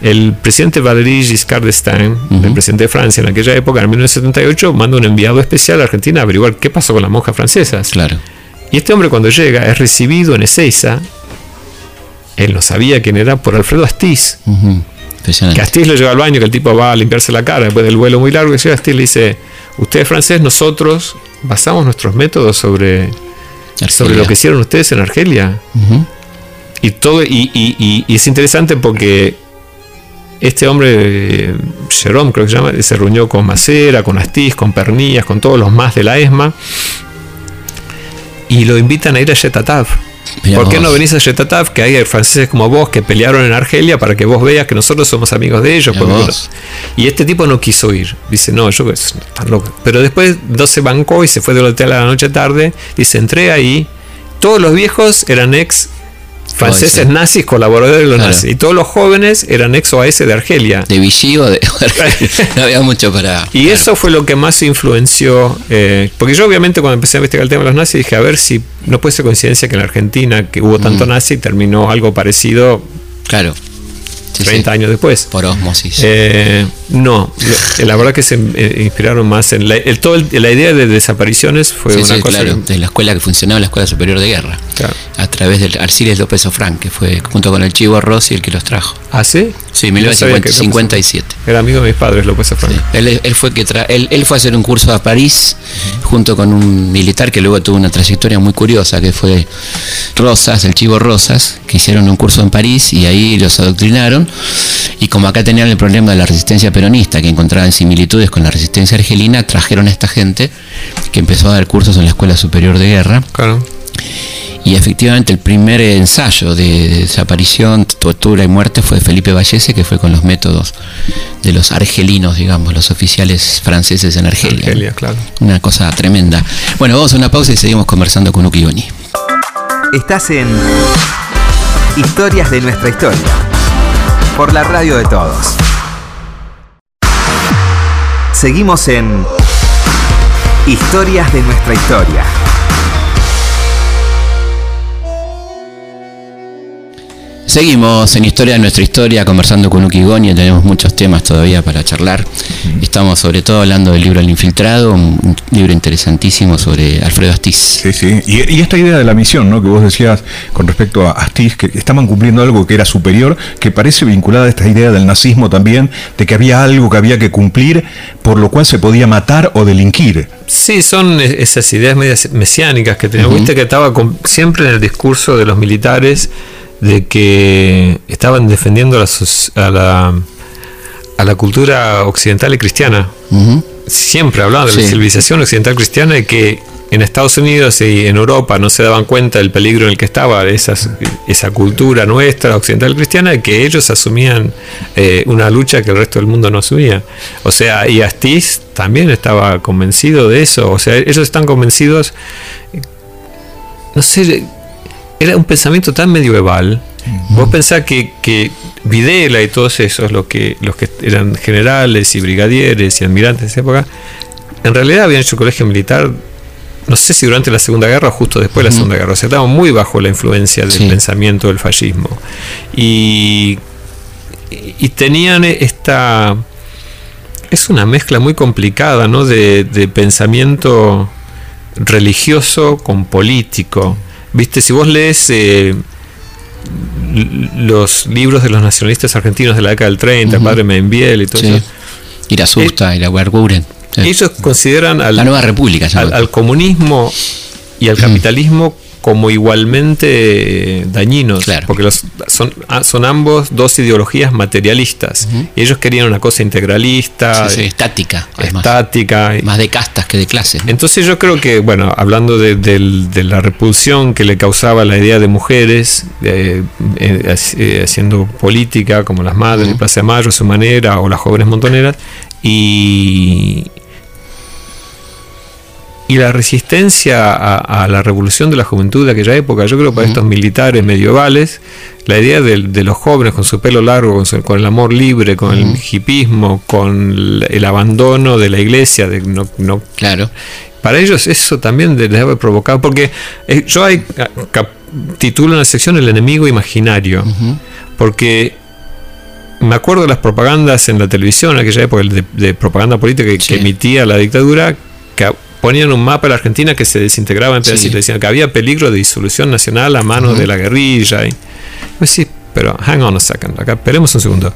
el presidente Valéry Giscard d'Estaing, el presidente de Francia en aquella época, en 1978, manda un enviado especial a Argentina a averiguar qué pasó con las monjas francesas. Claro. Y este hombre cuando llega es recibido en Ezeiza, él no sabía quién era, por Alfredo Astiz. Ujú. Que. Astiz lo lleva al baño, que el tipo va a limpiarse la cara después del vuelo muy largo, y llega Astiz le dice, usted es francés, nosotros basamos nuestros métodos sobre, sobre lo que hicieron ustedes en Argelia. Y todo y, y- y- y es interesante porque este hombre, Jerome creo que se llama, se reunió con Macera, con Astiz, con Pernillas, con todos los más de la ESMA y lo invitan a ir a Yetatav. ¿Por qué no venís a Yetataf? Que hay franceses como vos que pelearon en Argelia para que vos veas que nosotros somos amigos de ellos. Y este tipo no quiso ir. Dice, no, yo están locos. Pero después no se bancó y se fue del hotel a la noche tarde. Dice, entré ahí. Todos los viejos eran ex franceses nazis, colaboradores de los Claro. nazis. Y todos los jóvenes eran ex OAS de Argelia. De Vichy o de. no había mucho para. Y eso fue lo que más influenció. eh, porque yo, obviamente, cuando empecé a investigar el tema de los nazis, dije, a ver si no puede ser coincidencia que en Argentina, que hubo tanto nazi, terminó algo parecido Claro. Sí, 30 sí. años después. Por osmosis. Eh, no, la verdad que se eh, inspiraron más en la, el, todo el- la idea de desapariciones fue Sí, una cosa. claro, que- de la escuela que funcionaba, la Escuela Superior de Guerra, Claro. a través del Arciles López Ofrán, que fue junto con el Chivo Rossi el que los trajo. ¿Ah, sí? Sí, No sabía que- 1957. Era amigo de mis padres, López Afrán. Sí. Él, él fue que tra- él, él fue a hacer un curso a París junto con un militar que luego tuvo una trayectoria muy curiosa, que fue Rosas, el Chivo Rosas, que hicieron un curso en París y ahí los adoctrinaron. Y como acá tenían el problema de la resistencia peronista, que encontraban similitudes con la resistencia argelina, trajeron a esta gente que empezó a dar cursos en la Escuela Superior de Guerra. Claro. Y efectivamente el primer ensayo de, de desaparición, tortura y muerte fue de Felipe Vallese, que fue con los métodos de los argelinos, digamos, los oficiales franceses en Argelia. Argelia, claro. Una cosa tremenda. Bueno, vamos a una pausa y seguimos conversando con Uki Goni. Estás en Historias de nuestra historia. Por la radio de todos. Seguimos en Historias de nuestra historia. Seguimos en Historia de nuestra historia, conversando con Uki Goni, tenemos muchos temas todavía para charlar. Estamos sobre todo hablando del libro El Infiltrado, un, libro interesantísimo sobre Alfredo Astiz. Sí, sí. Y, y esta idea de la misión, ¿no? Que vos decías con respecto a Astiz, que estaban cumpliendo algo que era superior, que parece vinculada a esta idea del nazismo también, de que había algo que había que cumplir, por lo cual se podía matar o delinquir. Sí, son esas ideas medias mesiánicas que teníamos. Viste que estaba con- siempre en el discurso de los militares de que estaban defendiendo a la, a la, a la cultura occidental y cristiana. Siempre hablaban de la civilización occidental cristiana y que en Estados Unidos y en Europa no se daban cuenta del peligro en el que estaba esas, esa cultura nuestra occidental cristiana y que ellos asumían eh, una lucha que el resto del mundo no asumía. O sea, y Astiz también estaba convencido de eso. O sea, ellos están convencidos, no sé, era un pensamiento tan medieval. Vos pensás que, que Videla y todos esos, los que, los que eran generales y brigadieres y almirantes de esa época, en realidad habían hecho colegio militar, no sé si durante la Segunda Guerra o justo después de la Segunda Guerra. O sea, estaban muy bajo la influencia del Sí. pensamiento del fascismo. Y, y tenían esta... Es una mezcla muy complicada, ¿no? De, de pensamiento religioso con político. Viste, si vos lees eh, los libros de los nacionalistas argentinos de la década del 30, el Ujú. padre Membiel y todo Sí. eso, Ir a Susta, ir a Werguren. Sí. ellos consideran al, La nueva república. al, comunismo y al capitalismo como igualmente eh, dañinos, Claro. porque los, son, ah, son ambos dos ideologías materialistas. Y ellos querían una cosa integralista, Sí, sí, estática. además. estática. Más de castas que de clases. ¿no? Entonces yo creo que, bueno, hablando de, la repulsión que le causaba la idea de mujeres eh, eh, hac- eh, haciendo política, como las madres de Plaza de Mayo, a su manera, o las jóvenes montoneras, y, y la resistencia a, a la revolución de la juventud de aquella época, yo creo que para estos militares medievales, la idea de, de los jóvenes con su pelo largo, con, su- con el amor libre, con el hipismo, con el, el abandono de la iglesia, de no, no Claro. para ellos eso también les debe provocar, porque eh, yo hay, ah, titulo una sección El enemigo imaginario, porque me acuerdo de las propagandas en la televisión, en aquella época de, de propaganda política que, Sí. que emitía la dictadura, que ponían un mapa de la Argentina que se desintegraba en Sí. pedacitos, decían que había peligro de disolución nacional a manos de la guerrilla. Y, pues sí, pero hang on a second, acá esperemos un segundo.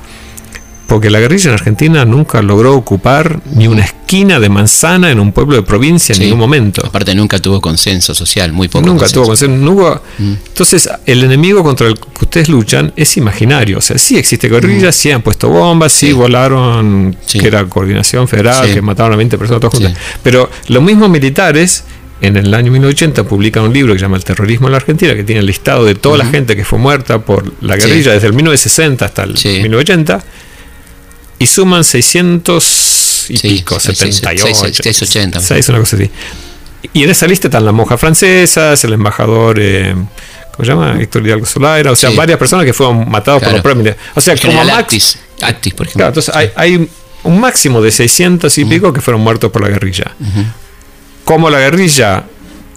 Porque la guerrilla en Argentina nunca logró ocupar ni una esquina de manzana en un pueblo de provincia en Sí. ningún momento. Aparte nunca tuvo consenso social, muy poco. Nunca consenso. tuvo consenso. no hubo- Entonces, el enemigo contra el que ustedes luchan es imaginario. O sea, sí existe guerrilla, sí han puesto bombas, sí, Sí. volaron, Sí. que era coordinación federal, que mataron a 20 personas todas juntas. Pero los mismos militares en el año 1980 publican un libro que se llama El terrorismo en la Argentina, que tiene el listado de toda la gente que fue muerta por la guerrilla desde el 1960 hasta el Sí. 1980, y suman 600 y Sí, pico, seis- 78. seis- seis- ochenta. seis, una cosa así. Y en esa lista están las monjas francesas, el embajador, eh, ¿cómo se llama? Héctor Hidalgo Solaira, o sea, Sí. varias personas que fueron matados Claro. por los premios. O sea, como max, Actis, Actis, por ejemplo. Claro, entonces hay, hay un máximo de 600 y pico que fueron muertos por la guerrilla. Como la guerrilla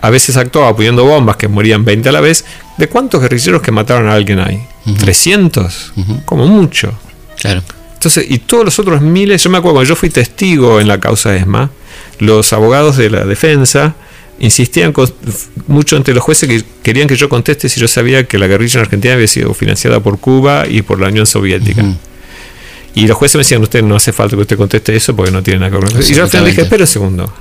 a veces actuaba poniendo bombas que morían 20 a la vez, ¿de cuántos guerrilleros que mataron a alguien hay? ¿300? Como mucho. Claro. Entonces, y todos los otros miles, yo me acuerdo, cuando yo fui testigo en la causa ESMA, los abogados de la defensa insistían con- mucho ante los jueces que querían que yo conteste si yo sabía que la guerrilla en Argentina había sido financiada por Cuba y por la Unión Soviética. Y los jueces me decían, usted no hace falta que usted conteste eso porque no tiene nada que ver con eso. Y yo al final dije, espera un segundo.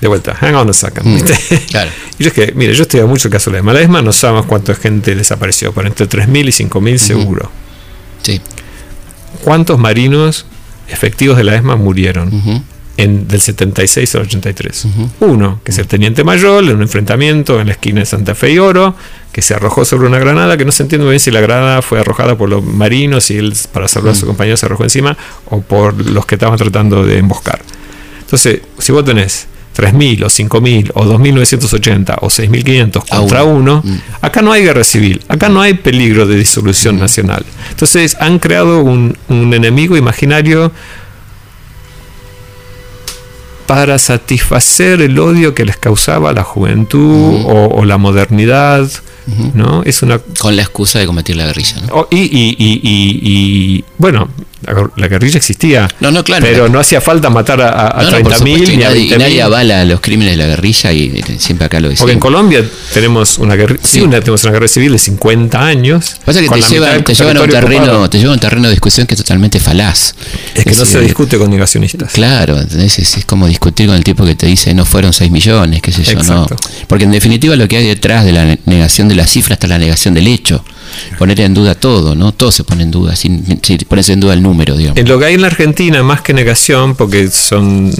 De vuelta, hang on a second. Mm, claro. Y yo es que, mire, yo estudié mucho el caso de la ESMA. La ESMA no sabemos cuánta gente desapareció, por entre 3.000 y 5.000 seguro. Sí. ¿Cuántos marinos efectivos de la ESMA murieron en, del 76 al 83? Uno, que es el teniente mayor, en un enfrentamiento en la esquina de Santa Fe y Oro, que se arrojó sobre una granada, que no se entiende muy bien si la granada fue arrojada por los marinos y él para salvar a su compañero se arrojó encima, o por los que estaban tratando de emboscar. Entonces, si vos tenés 3.000 o 5.000 o 2.980 o 6.500 A contra uno. uno, acá no hay guerra civil, acá no hay peligro de disolución nacional. Entonces han creado un, un enemigo imaginario para satisfacer el odio que les causaba la juventud o, o la modernidad, ¿no? Es una Con la excusa de combatir la guerrilla, ¿no? Oh, y, y- y- y- y, bueno, la, la guerrilla existía. No, no, claro. Pero no hacía falta matar a, a, No, no, por 30.000 supuesto, y ni a nadie, y 20.000. nadie avala los crímenes de la guerrilla y siempre acá lo decimos. Porque en Colombia tenemos una guerra, sí, Sí. una, tenemos una guerra civil de 50 años. Pasa que te del te llevan a un terreno, te llevan a un terreno de discusión que es totalmente falaz. Es que no decir, se discute con negacionistas. Claro. Es, es como discutir con el tipo que te dice no fueron 6 millones, qué sé yo, no. Porque en definitiva lo que hay detrás de la ne- negación de la cifra está la negación del hecho. Poner en duda todo, ¿no? Todo se pone en duda, sin, sin ponerse en duda el número, digamos. En lo que hay en la Argentina, más que negación, porque son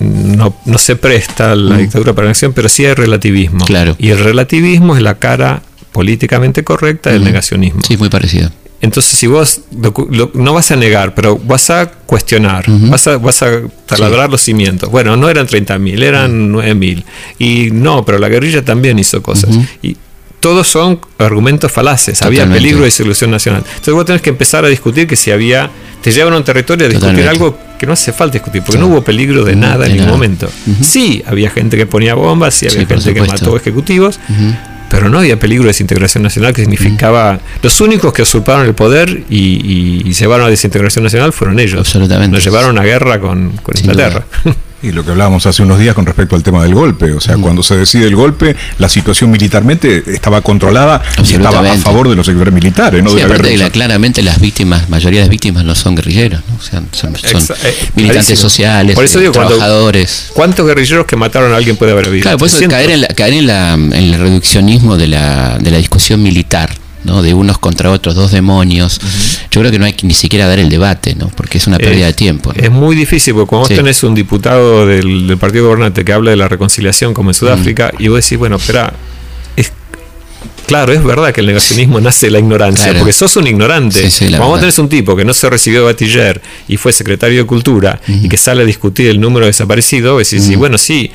no, no se presta la dictadura para la negación, pero sí hay relativismo. Mm. Claro. Y el relativismo es la cara políticamente correcta del negacionismo. Sí, muy parecido. Entonces, si vos lo- lo- no vas a negar, pero vas a cuestionar, vas, a, vas a taladrar los cimientos. Bueno, no eran 30.000, eran 9.000. Y no, pero la guerrilla también hizo cosas. Y todos son argumentos falaces. Había peligro de disolución nacional. Entonces, vos tenés que empezar a discutir que si había. Te llevan a un territorio a discutir Totalmente. algo que no hace falta discutir, porque no hubo peligro de nada de en ningún momento. Sí, había gente que ponía bombas, sí, había Sí, gente que mató ejecutivos, pero no había peligro de desintegración nacional, que significaba. Los únicos que usurparon el poder y, y- y llevaron a desintegración nacional fueron ellos. Absolutamente. Nos llevaron a guerra con, con Inglaterra. Y lo que hablábamos hace unos días con respecto al tema del golpe, o sea, cuando se decide el golpe, la situación militarmente estaba controlada y estaba a favor de los sectores militares, no Sí, de la aparte guerra. de la- claramente las víctimas, mayoría de las víctimas no son guerrilleros, ¿no? O sea, son, son Exa- eh, militantes sociales, Por eso digo, cuando- trabajadores. ¿Cuántos guerrilleros que mataron a alguien puede haber habido? Claro, por eso 300. caer en, la, caer en, la, en el reduccionismo de la, de la discusión militar, ¿no? de unos contra otros, dos demonios. Yo creo que no hay que ni siquiera dar el debate, ¿no? porque es una pérdida de tiempo. ¿no? Es muy difícil, porque cuando vos Sí. tenés un diputado del, del partido gobernante que habla de la reconciliación como en Sudáfrica, Mm. y vos decís, bueno, espera, es, claro, es verdad que el negacionismo nace de la ignorancia, Claro. porque sos un ignorante. Sí, sí, la cuando vos tenés un tipo que no se recibió de batiller y fue secretario de Cultura y que sale a discutir el número desaparecido, vos decís, bueno, sí,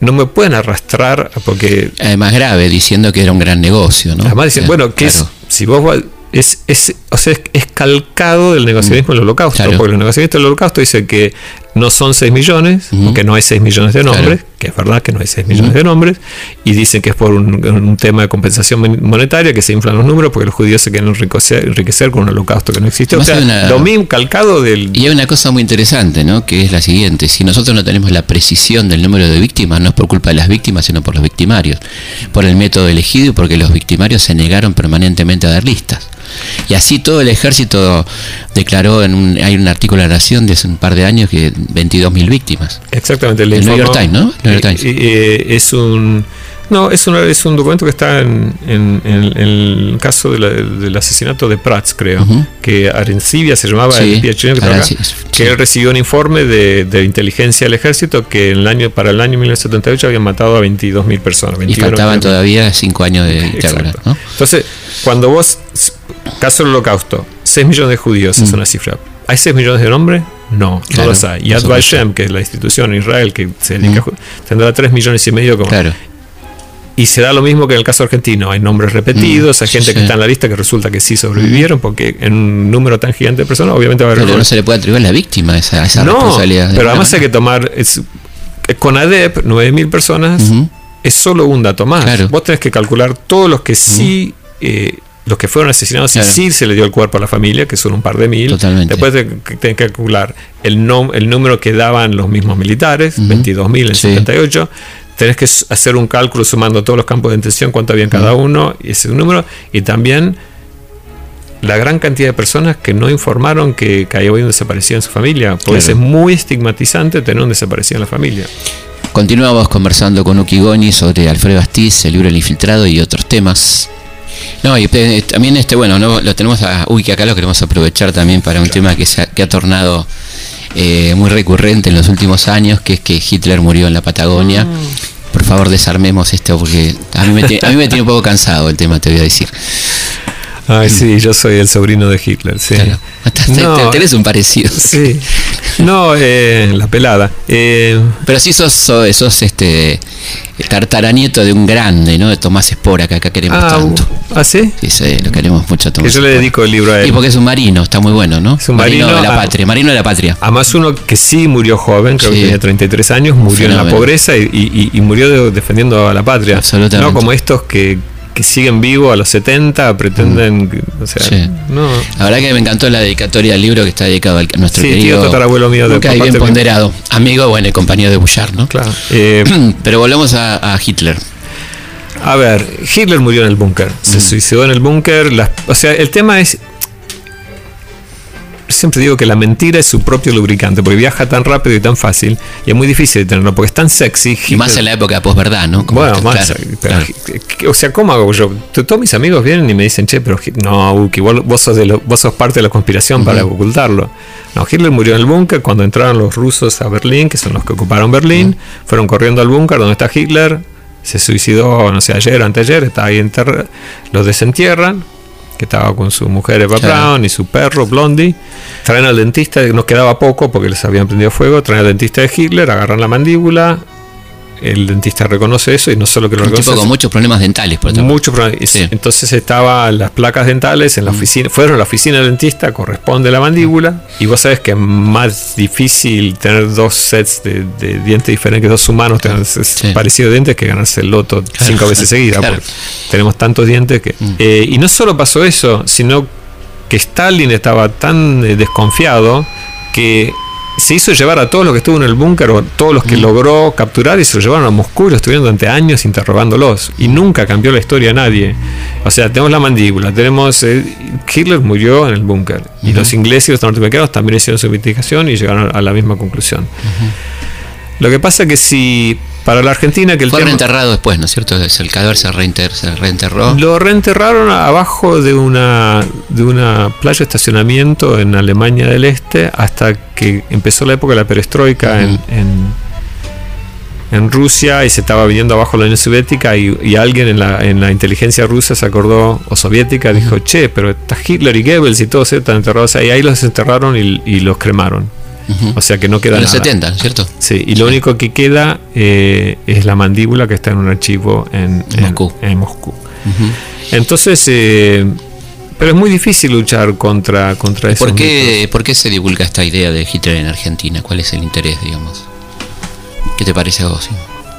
no me pueden arrastrar porque Además grave, diciendo que era un gran negocio. ¿no? Además dicen, bueno, que claro. es, si vos es, o sea, es, es calcado del negacionismo del holocausto, Claro. porque el negacionista del holocausto dice que no son 6 millones, porque no hay 6 millones de nombres, Claro. que es verdad que no hay 6 millones de nombres, y dicen que es por un, un tema de compensación mon- monetaria, que se inflan los números, porque los judíos se quieren enriquecer, enriquecer con un holocausto que no existe. O Además sea, hay una- lo mismo calcado del... Y hay una cosa muy interesante, ¿no? Que es la siguiente: si nosotros no tenemos la precisión del número de víctimas, no es por culpa de las víctimas, sino por los victimarios, por el método elegido y porque los victimarios se negaron permanentemente a dar listas. Y así todo el ejército declaró en un, hay un artículo de la Nación de hace un par de años que 22.000 víctimas. Exactamente, El New informó- York Times, ¿no? New York Eh, Times. eh, es un No, es, una, es un documento que está en, en- en- en el caso de la- del asesinato de Prats, creo, Ujú. que Arencibia se llamaba Sí, el chileno que, él recibió un informe de, de inteligencia del ejército que en el año, para el año 1978 habían matado a 22.000 personas. Y 21, faltaban creo. todavía cinco años de dictadura. ¿no? Entonces, cuando vos, caso del holocausto, 6 millones de judíos es Mm. una cifra. ¿Hay 6 millones de hombres? No, Claro, no los hay. Yad. Vashem, que es la institución en Israel que se dedica a Mm. ju- tendrá 3 millones y medio como. Claro. Y se da lo mismo que en el caso argentino. Hay nombres repetidos, Mm, hay gente sí. que está en la lista que resulta que sí sobrevivieron, porque en un número tan gigante de personas, obviamente va a haber Pero no se le puede atribuir a la víctima esa, esa No, responsabilidad. pero además hay que tomar. Es, con ADEP, 9.000 personas es solo un dato más. Claro. Vos tenés que calcular todos los que sí. eh, los que fueron asesinados Claro. y sí se le dio el cuerpo a la familia, que son un par de mil. Totalmente. Después te- que tenés que calcular el, el número que daban los mismos militares, Ujú. 22.000 en Sí. 78. Tenés que hacer un cálculo sumando todos los campos de detención, cuánto había en cada uno, y ese número. Y también la gran cantidad de personas que no informaron que, que había un desaparecido en su familia. Porque Claro. es muy estigmatizante tener un desaparecido en la familia. Continuamos conversando con Uki Goni sobre Alfredo Astiz, el libro El Infiltrado y otros temas. No, y eh, también este, bueno, no, lo tenemos a Uki acá, lo queremos aprovechar también para un tema que se ha, que ha tornado eh, muy recurrente en los últimos años, que es que Hitler murió en la Patagonia. Por favor, desarmemos esto porque a mí, me a mí me tiene un poco cansado el tema, te voy a decir. Ay, sí, yo soy el sobrino de Hitler, sí. Claro. No, Tenés un parecido. Sí. No, eh, la pelada. Eh, Pero sí sos, sos, este tartaranieto de un grande, ¿no? De Tomás Espora, que acá queremos ah, tanto. ¿ah, sí? Sí, sí, lo queremos mucho a Que Tomás yo le dedico el libro a Y él. porque es un marino, está muy bueno, ¿no? Es un marino, de la patria, marino de la patria. Además uno que sí murió joven, creo Sí. que tenía 33 años, murió en la pobreza y, y- y murió de- defendiendo a la patria. Absolutamente. No como estos que, que siguen vivos a los 70, pretenden... que- O sea, Mm. Sí. no... La verdad que me encantó la dedicatoria del libro que está dedicado al- a nuestro Sí, querido tío tatarabuelo mío de bien ponderado, amigo, bueno, y compañero de Bullard, ¿no? Claro. Eh, Pero volvemos a, a Hitler. A ver, Hitler murió en el búnker, se suicidó en el búnker. O sea, el tema es. Siempre digo que la mentira es su propio lubricante, porque viaja tan rápido y tan fácil, y es muy difícil de tenerlo, porque es tan sexy. Y más en la época posverdad, ¿no? Como Bueno, más. claro, claro. O sea, ¿cómo hago yo? Todos mis amigos vienen y me dicen, che, pero no, Uki, vos, vos sos, de lo- vos sos parte de la conspiración para ocultarlo. No, Hitler murió en el búnker cuando entraron los rusos a Berlín, que son los que ocuparon Berlín. Fueron corriendo al búnker donde está Hitler. Se suicidó, no sé, ayer o anteayer, está ahí enterrado. Los desentierran, que estaba con su mujer Eva Claro. Braun y su perro Blondie. Traen al dentista, nos quedaba poco porque les habían prendido fuego. Traen al dentista de Hitler, agarran la mandíbula. El dentista reconoce eso y no solo que lo Un reconoce. tipo con muchos problemas dentales, por otra parte. Mucho problema. Y Sí. Entonces estaban las placas dentales en la oficina, fueron a la oficina del dentista, corresponde la mandíbula, y vos sabés que es más difícil tener dos sets de, de dientes diferentes, que dos humanos tengan ese Sí. parecido de dientes que ganarse el loto cinco veces seguidas. Claro. tenemos tantos dientes que. Eh, y no solo pasó eso, sino que Stalin estaba tan eh, desconfiado que se hizo llevar a todos los que estuvo en el búnker o todos los que logró capturar y se los llevaron a Moscú y los estuvieron durante años interrogándolos. Y nunca cambió la historia a nadie. O sea, tenemos la mandíbula, tenemos eh, Hitler murió en el búnker y los ingleses y los norteamericanos también hicieron su investigación y llegaron a la misma conclusión. Lo que pasa que si para la Argentina que el Fue tema- reenterrado después, ¿no es cierto? Es El cadáver se, reinter- se reenterró. lo reenterraron abajo de una, de una playa de estacionamiento en Alemania del Este hasta que empezó la época de la perestroika en, en, en Rusia y se estaba viniendo abajo la Unión Soviética y, y alguien en la, en la inteligencia rusa se acordó, o soviética, dijo, che, pero está Hitler y Goebbels y todos están enterrados ahí. Ahí los enterraron y, y los cremaron. Ujú. O sea que no queda En nada. 70, ¿no es cierto? Sí, y lo único que queda eh, es la mandíbula que está en un archivo en, En Moscú. en Moscú. Ujú. Entonces, eh, pero es muy difícil luchar contra, contra eso. ¿Por qué, ¿Por qué se divulga esta idea de Hitler en Argentina? ¿Cuál es el interés, digamos? ¿Qué te parece a vos?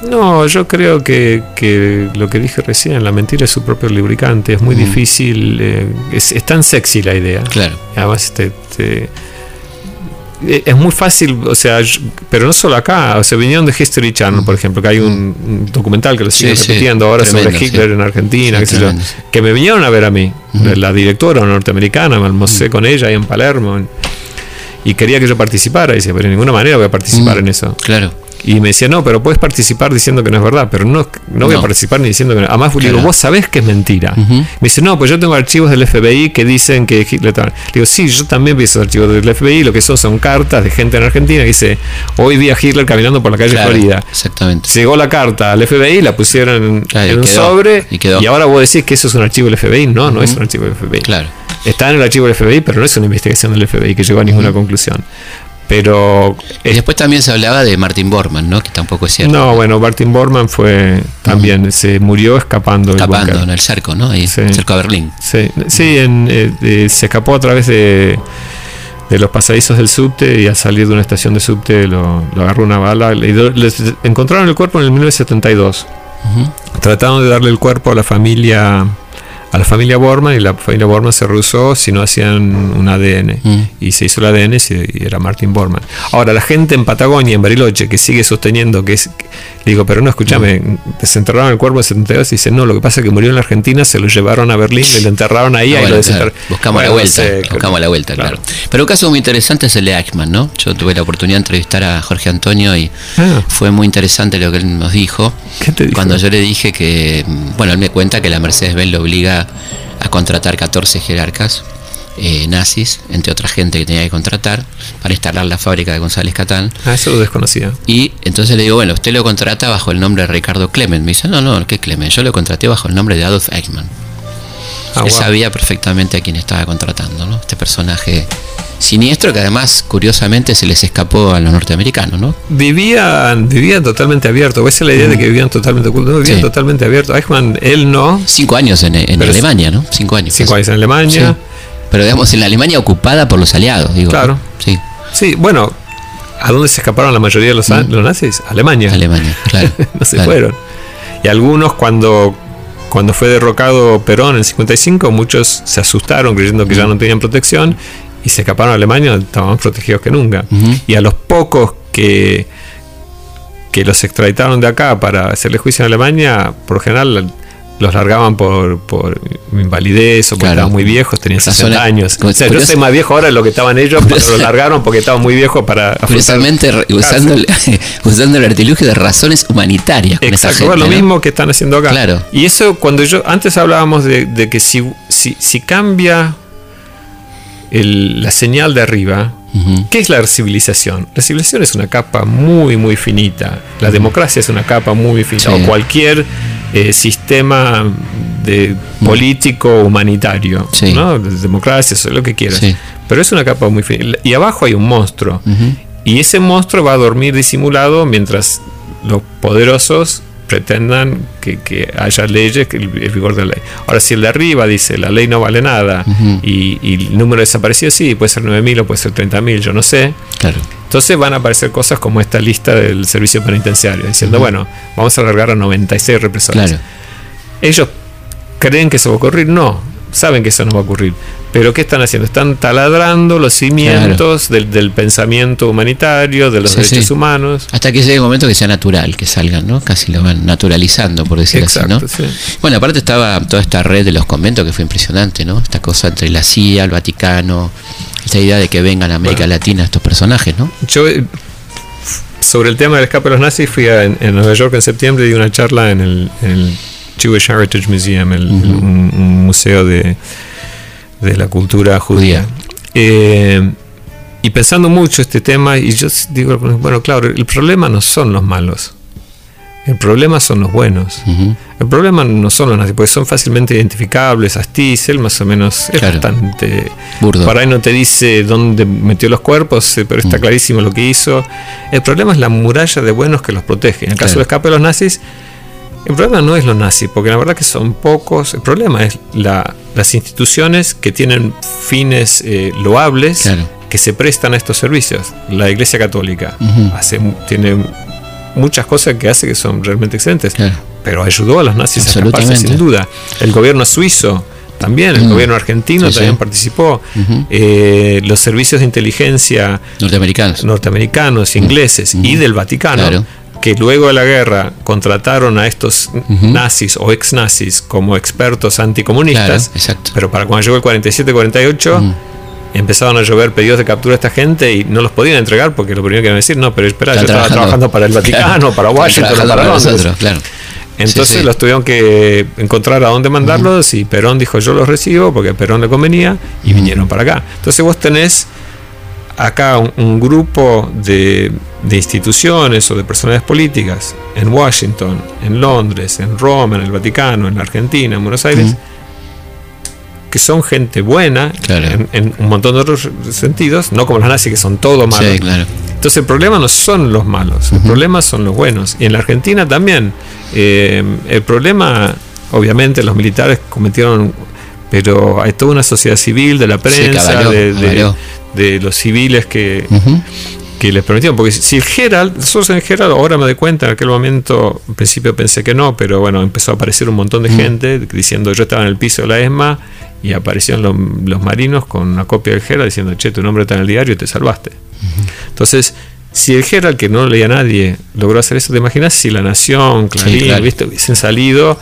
No, yo creo que, que lo que dije recién, la mentira es su propio lubricante, es muy Mm. difícil, eh, es, es tan sexy la idea. Claro. Además, te- te- es muy fácil, o sea, yo- pero no solo acá, o sea, vinieron de History Channel, por ejemplo, que hay un, un documental que lo siguen sí, repitiendo ahora tremendo, sobre Hitler sí. en Argentina, Sí, qué sé yo, tremendo, sí. que me vinieron a ver a mí, la directora norteamericana, me almorcé con ella ahí en Palermo, y quería que yo participara, y dice, pero de ninguna manera voy a participar en eso. Claro. Y me decía, no, pero puedes participar diciendo que no es verdad, pero no, no voy a participar ni diciendo que no. Además, le digo, Claro. vos sabés que es mentira. Me dice, no, pues yo tengo archivos del FBI que dicen que Hitler... estaba-". Le digo, sí, yo también vi esos archivos del FBI, lo que son son cartas de gente en Argentina que dice, hoy vi a Hitler caminando por la calle Claro, Florida. Exactamente. Llegó la carta al FBI, la pusieron en, Claro, y en un quedó, sobre y quedó. ahora vos decís que eso es un archivo del FBI. No, no es un archivo del FBI. Claro. Está en el archivo del FBI, pero no es una investigación del FBI que llegó a ninguna conclusión. Pero Y después también se hablaba de Martin Bormann, ¿no? Que tampoco es cierto. no, bueno, Martin Bormann fue también, se murió escapando Escapando en el cerco, ¿no? Ahí, Sí. cerco a Berlín. Sí, sí en, eh, eh, se escapó a través de, de los pasadizos del subte y al salir de una estación de subte lo, lo agarró una bala. Le, les encontraron el cuerpo en el 1972. Trataron de darle el cuerpo a la familia a la familia Bormann y la familia Bormann se rehusó si no hacían un ADN Mm. y se hizo el ADN y era Martin Bormann. Ahora la gente en Patagonia, en Bariloche, que sigue sosteniendo que es, le digo, pero no escúchame, Mm. desenterraron el cuerpo en 72 y dice no, lo que pasa es que murió en la Argentina, se lo llevaron a Berlín y lo enterraron ahí, Ah, ahí bueno, lo claro. desenterraron. Buscamos Bueno, la vuelta, no sé, buscamos la vuelta, claro. Pero un caso muy interesante es el de Eichmann, ¿no? Yo tuve la oportunidad de entrevistar a Jorge Antonio y Ah. fue muy interesante lo que él nos dijo. ¿Qué te dijo? Cuando yo le dije que, mm, bueno, él me cuenta que la Mercedes-Benz lo obliga a contratar 14 jerarcas eh, nazis, entre otra gente que tenía que contratar, para instalar la fábrica de González Catán. Ah, eso lo desconocía. Y entonces le digo, bueno, usted lo contrata bajo el nombre de Ricardo Clement. Me dice, no, no, ¿qué Clement? Yo lo contraté bajo el nombre de Adolf Eichmann. Ah, Él wow. sabía perfectamente a quién estaba contratando, ¿no? Este personaje siniestro que además, curiosamente, se les escapó a los norteamericanos, ¿no? Vivían, vivían totalmente abiertos. Esa es la idea de que vivían totalmente ocultos. No, vivían Sí. totalmente abiertos. Eichmann, él no. Cinco años en, en Alemania, ¿no? Cinco años. Cinco casi. años en Alemania. Sí. Pero digamos, en la Alemania ocupada por los aliados, digo. Claro. Sí, Sí, bueno, ¿a dónde se escaparon la mayoría de los, los nazis? Alemania. Alemania, claro. no se claro. fueron. Y algunos cuando, cuando fue derrocado Perón en el 55, muchos se asustaron creyendo que ya no tenían protección y se escaparon a Alemania, donde estaban más protegidos que nunca. Y a los pocos que, que los extraditaron de acá para hacerle juicio en Alemania, por lo general los largaban por, por invalidez o porque Claro. estaban muy viejos, tenían Razón- 60 años. O sea, yo soy más viejo ahora de lo que estaban ellos, pero los largaron porque estaban muy viejos para Curiosamente, usando, el, usando el artilugio de razones humanitarias. con Exacto, gente, bueno, lo ¿no? mismo que están haciendo acá. Claro. Y eso cuando yo, antes hablábamos de, de que si, si, si cambia el- la señal de arriba. ¿qué es la civilización? La civilización es una capa muy, muy finita. La democracia es una capa muy finita. Sí. O cualquier eh, sistema de político humanitario. Sí. ¿no? De democracia, eso, lo que quieras. Sí. Pero es una capa muy finita. Y abajo hay un monstruo. Y ese monstruo va a dormir disimulado mientras los poderosos pretendan que, que haya leyes, que el, el vigor de la ley. Ahora, si el de arriba dice la ley no vale nada y, y el número de desaparecidos sí, puede ser 9.000 o puede ser 30.000, yo no sé. Claro. Entonces van a aparecer cosas como esta lista del servicio penitenciario, diciendo, bueno, vamos a alargar a 96 represores. Claro. ¿Ellos creen que eso va a ocurrir? No, saben que eso no va a ocurrir. Pero ¿qué están haciendo? Están taladrando los cimientos del, del pensamiento humanitario, de los Sí, derechos sí. humanos. Hasta que llegue el momento que sea natural, que salgan, ¿no? Casi lo van naturalizando, por decirlo Exacto, así, ¿no? sí. Bueno, aparte estaba toda esta red de los conventos que fue impresionante, ¿no? Esta cosa entre la CIA, el Vaticano, esta idea de que vengan a América Latina estos personajes, ¿no? Yo, eh, sobre el tema del escape de los nazis, fui a, en, en Nueva York en septiembre y di una charla en el, en el Jewish Heritage Museum, el- un, un museo de, de la cultura judía. Eh, y pensando mucho este tema, y yo digo, bueno, claro, el problema no son los malos, el problema son los buenos. El problema no son los nazis, porque son fácilmente identificables. Astiz, él más o menos es Claro. bastante. Burdo. Por ahí no te dice dónde metió los cuerpos, eh, pero Mm. está clarísimo lo que hizo. El problema es la muralla de buenos que los protege. En el caso Claro. del escape de los nazis, el problema no es los nazis, porque la verdad que son pocos. El problema es la- las instituciones que tienen fines eh, loables Claro. que se prestan a estos servicios. La Iglesia Católica Ujú. hace, tiene muchas cosas que hace que son realmente excelentes Claro. pero ayudó a los nazis a escaparse sin duda. El gobierno suizo también, el Mm. gobierno argentino Sí, también sí. participó. Eh, los servicios de inteligencia Norteamericanos. norteamericanos, ingleses y del Vaticano, Claro. Que luego de la guerra contrataron a estos nazis o ex nazis como expertos anticomunistas, Claro, pero para cuando llegó el 47-48, empezaron a llover pedidos de captura a esta gente y no los podían entregar porque lo primero que iban a decir, no, pero espera, yo estaba trabajando para el Vaticano, para Washington, para, Londres. claro. Entonces los tuvieron que encontrar a dónde mandarlos y Perón dijo yo los recibo porque a Perón le convenía y vinieron para acá. Entonces vos tenés acá un, grupo de, instituciones o de personalidades políticas en Washington, en Londres, en Roma, en el Vaticano, en Argentina, en Buenos Aires, que son gente buena en, un montón de otros sentidos, no como los nazis que son todo malos. Entonces el problema no son los malos, el problema son los buenos. Y en la Argentina también. Eh, el problema, obviamente, los militares cometieron, pero hay toda una sociedad civil de la prensa, de, los civiles que, que les permitieron. Porque si el Gerald, nosotros en Gerald, ahora me doy cuenta, en aquel momento, en principio pensé que no, pero bueno, empezó a aparecer un montón de gente diciendo yo estaba en el piso de la ESMA y aparecieron los, marinos con una copia del Gerald diciendo, che, tu nombre está en el diario y te salvaste. Entonces, si el Gerald, que no leía a nadie, logró hacer eso, ¿te imaginas si la Nación, Clarín, hubiesen salido?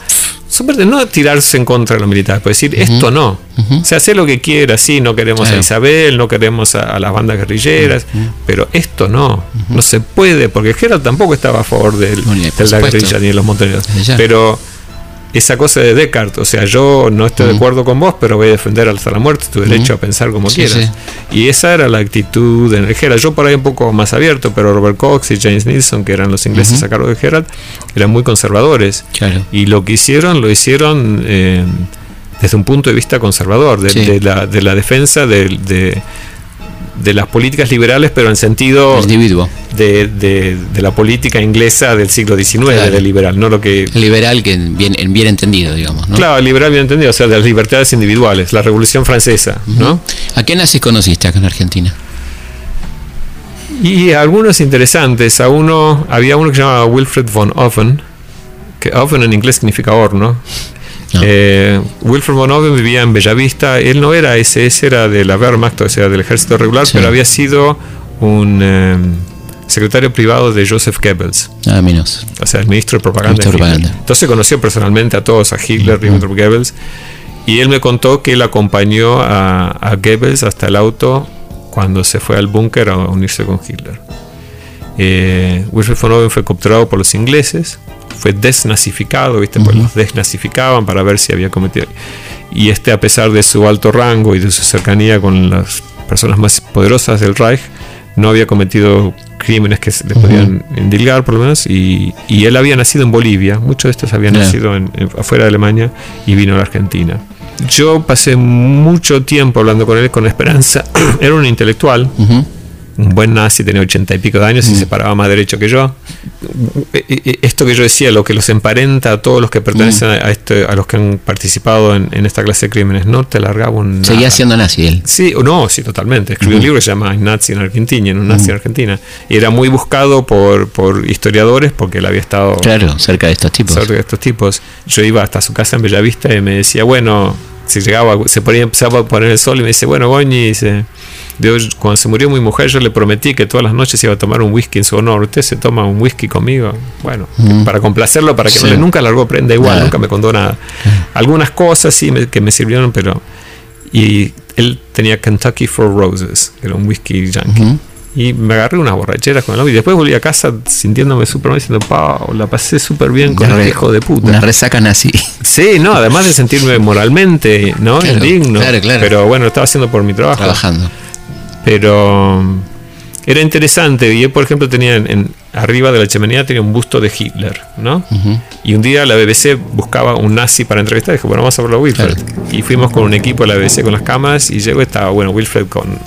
de no tirarse en contra de los militares, pues decir, esto no. O sea, hace lo que quiera, sí, no queremos a Isabel, no queremos a, las bandas guerrilleras, pero esto no. No se puede, porque Gerald tampoco estaba a favor del, de la guerrilla ni de los montoneros. Pero esa cosa de Descartes, o sea, yo no estoy de acuerdo con vos, pero voy a defender hasta la muerte tu derecho a pensar como quieras. Y esa era la actitud de Gerald. Yo por ahí un poco más abierto, pero Robert Cox y James Nilsson, que eran los ingleses a cargo de Gerald, eran muy conservadores. Y lo que hicieron, lo hicieron eh, desde un punto de vista conservador, de, la, de la, defensa de de las políticas liberales, pero en sentido individuo de, de, la política inglesa del siglo XIX, de liberal, no lo que liberal que bien, bien entendido, digamos. ¿no? Claro, liberal bien entendido, o sea, de las libertades individuales, la Revolución Francesa, ¿no? ¿A qué nazis conociste acá en Argentina? Y algunos interesantes. A uno había uno que se llamaba Wilfred von Offen, que Offen en inglés significa horno. Eh, Wilfred von Oven vivía en Bellavista. Él no era SS, era de la Wehrmacht, o sea, del ejército regular, pero había sido un eh, secretario privado de Joseph Goebbels. Ah, menos. O sea, el ministro de propaganda. Entonces conoció personalmente a todos, a Hitler, y a Goebbels. Y él me contó que él acompañó a, Goebbels hasta el auto cuando se fue al búnker a unirse con Hitler. Eh, Wilfred von Oven fue capturado por los ingleses fue desnazificado, ¿viste? Pues los desnazificaban para ver si había cometido. Y este, a pesar de su alto rango y de su cercanía con las personas más poderosas del Reich, no había cometido crímenes que le podían indilgar, por lo menos, y, él había nacido en Bolivia, muchos de estos habían nacido afuera de Alemania y vino a la Argentina. Yo pasé mucho tiempo hablando con él con esperanza, era un intelectual, un buen nazi, tenía ochenta y pico de años y mm. se paraba más derecho que yo. E, e, e, esto que yo decía, lo que los emparenta a todos los que pertenecen mm. a, este, a los que han participado en, esta clase de crímenes, no te largaba un. Seguía siendo nazi él. Sí, no, sí, totalmente. Escribió un libro que se llama Nazi en Argentina, en un nazi en Argentina. Y era muy buscado por, por historiadores porque él había estado. Claro, cerca de estos tipos. Cerca de estos tipos. Yo iba hasta su casa en Bellavista y me decía, bueno, si llegaba, se ponía, empezaba a poner el sol y me dice, bueno, Goñi, dice cuando se murió mi mujer, yo le prometí que todas las noches iba a tomar un whisky en su honor. ¿Usted se toma un whisky conmigo? Bueno, para complacerlo, para que no le, nunca largó prenda igual, nunca me contó nada. Algunas cosas sí que me sirvieron, pero. Y él tenía Kentucky Four Roses, era un whisky yankee. Y me agarré unas borracheras con él. Y después volví a casa sintiéndome súper mal, diciendo, Pau, la pasé súper bien con el hijo de puta. Una resaca nazi. Sí, no, además de sentirme moralmente, ¿no? Indigno. Claro, claro. Pero bueno, estaba haciendo por mi trabajo. Trabajando. Pero era interesante. Y él, por ejemplo, tenía en, arriba de la chimenea tenía un busto de Hitler, ¿no? Y un día la BBC buscaba un nazi para entrevistar. Y dijo, bueno, vamos a verlo a Wilfred. Y fuimos con un equipo de la BBC con las cámaras y llegó, estaba, bueno, Wilfred con,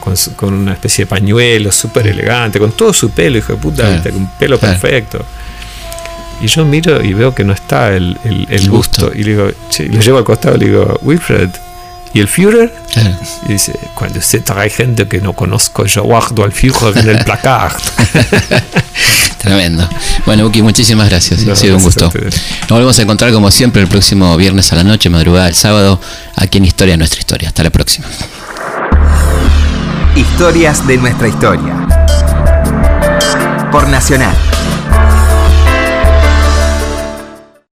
con, una especie de pañuelo súper elegante, con todo su pelo, hijo de puta, con un pelo perfecto. Y yo miro y veo que no está el, el, busto. Y le digo, che, lo llevo al costado y le digo, Wilfred, ¿Y el Führer? Y dice, cuando usted trae gente que no conozco, yo guardo al Führer en el placard. Tremendo. Bueno, Buki, muchísimas gracias. ha sido un gusto. Nos volvemos a encontrar como siempre el próximo viernes a la noche, madrugada del sábado, aquí en Historia Nuestra Historia. Hasta la próxima. Historias de nuestra historia. Por Nacional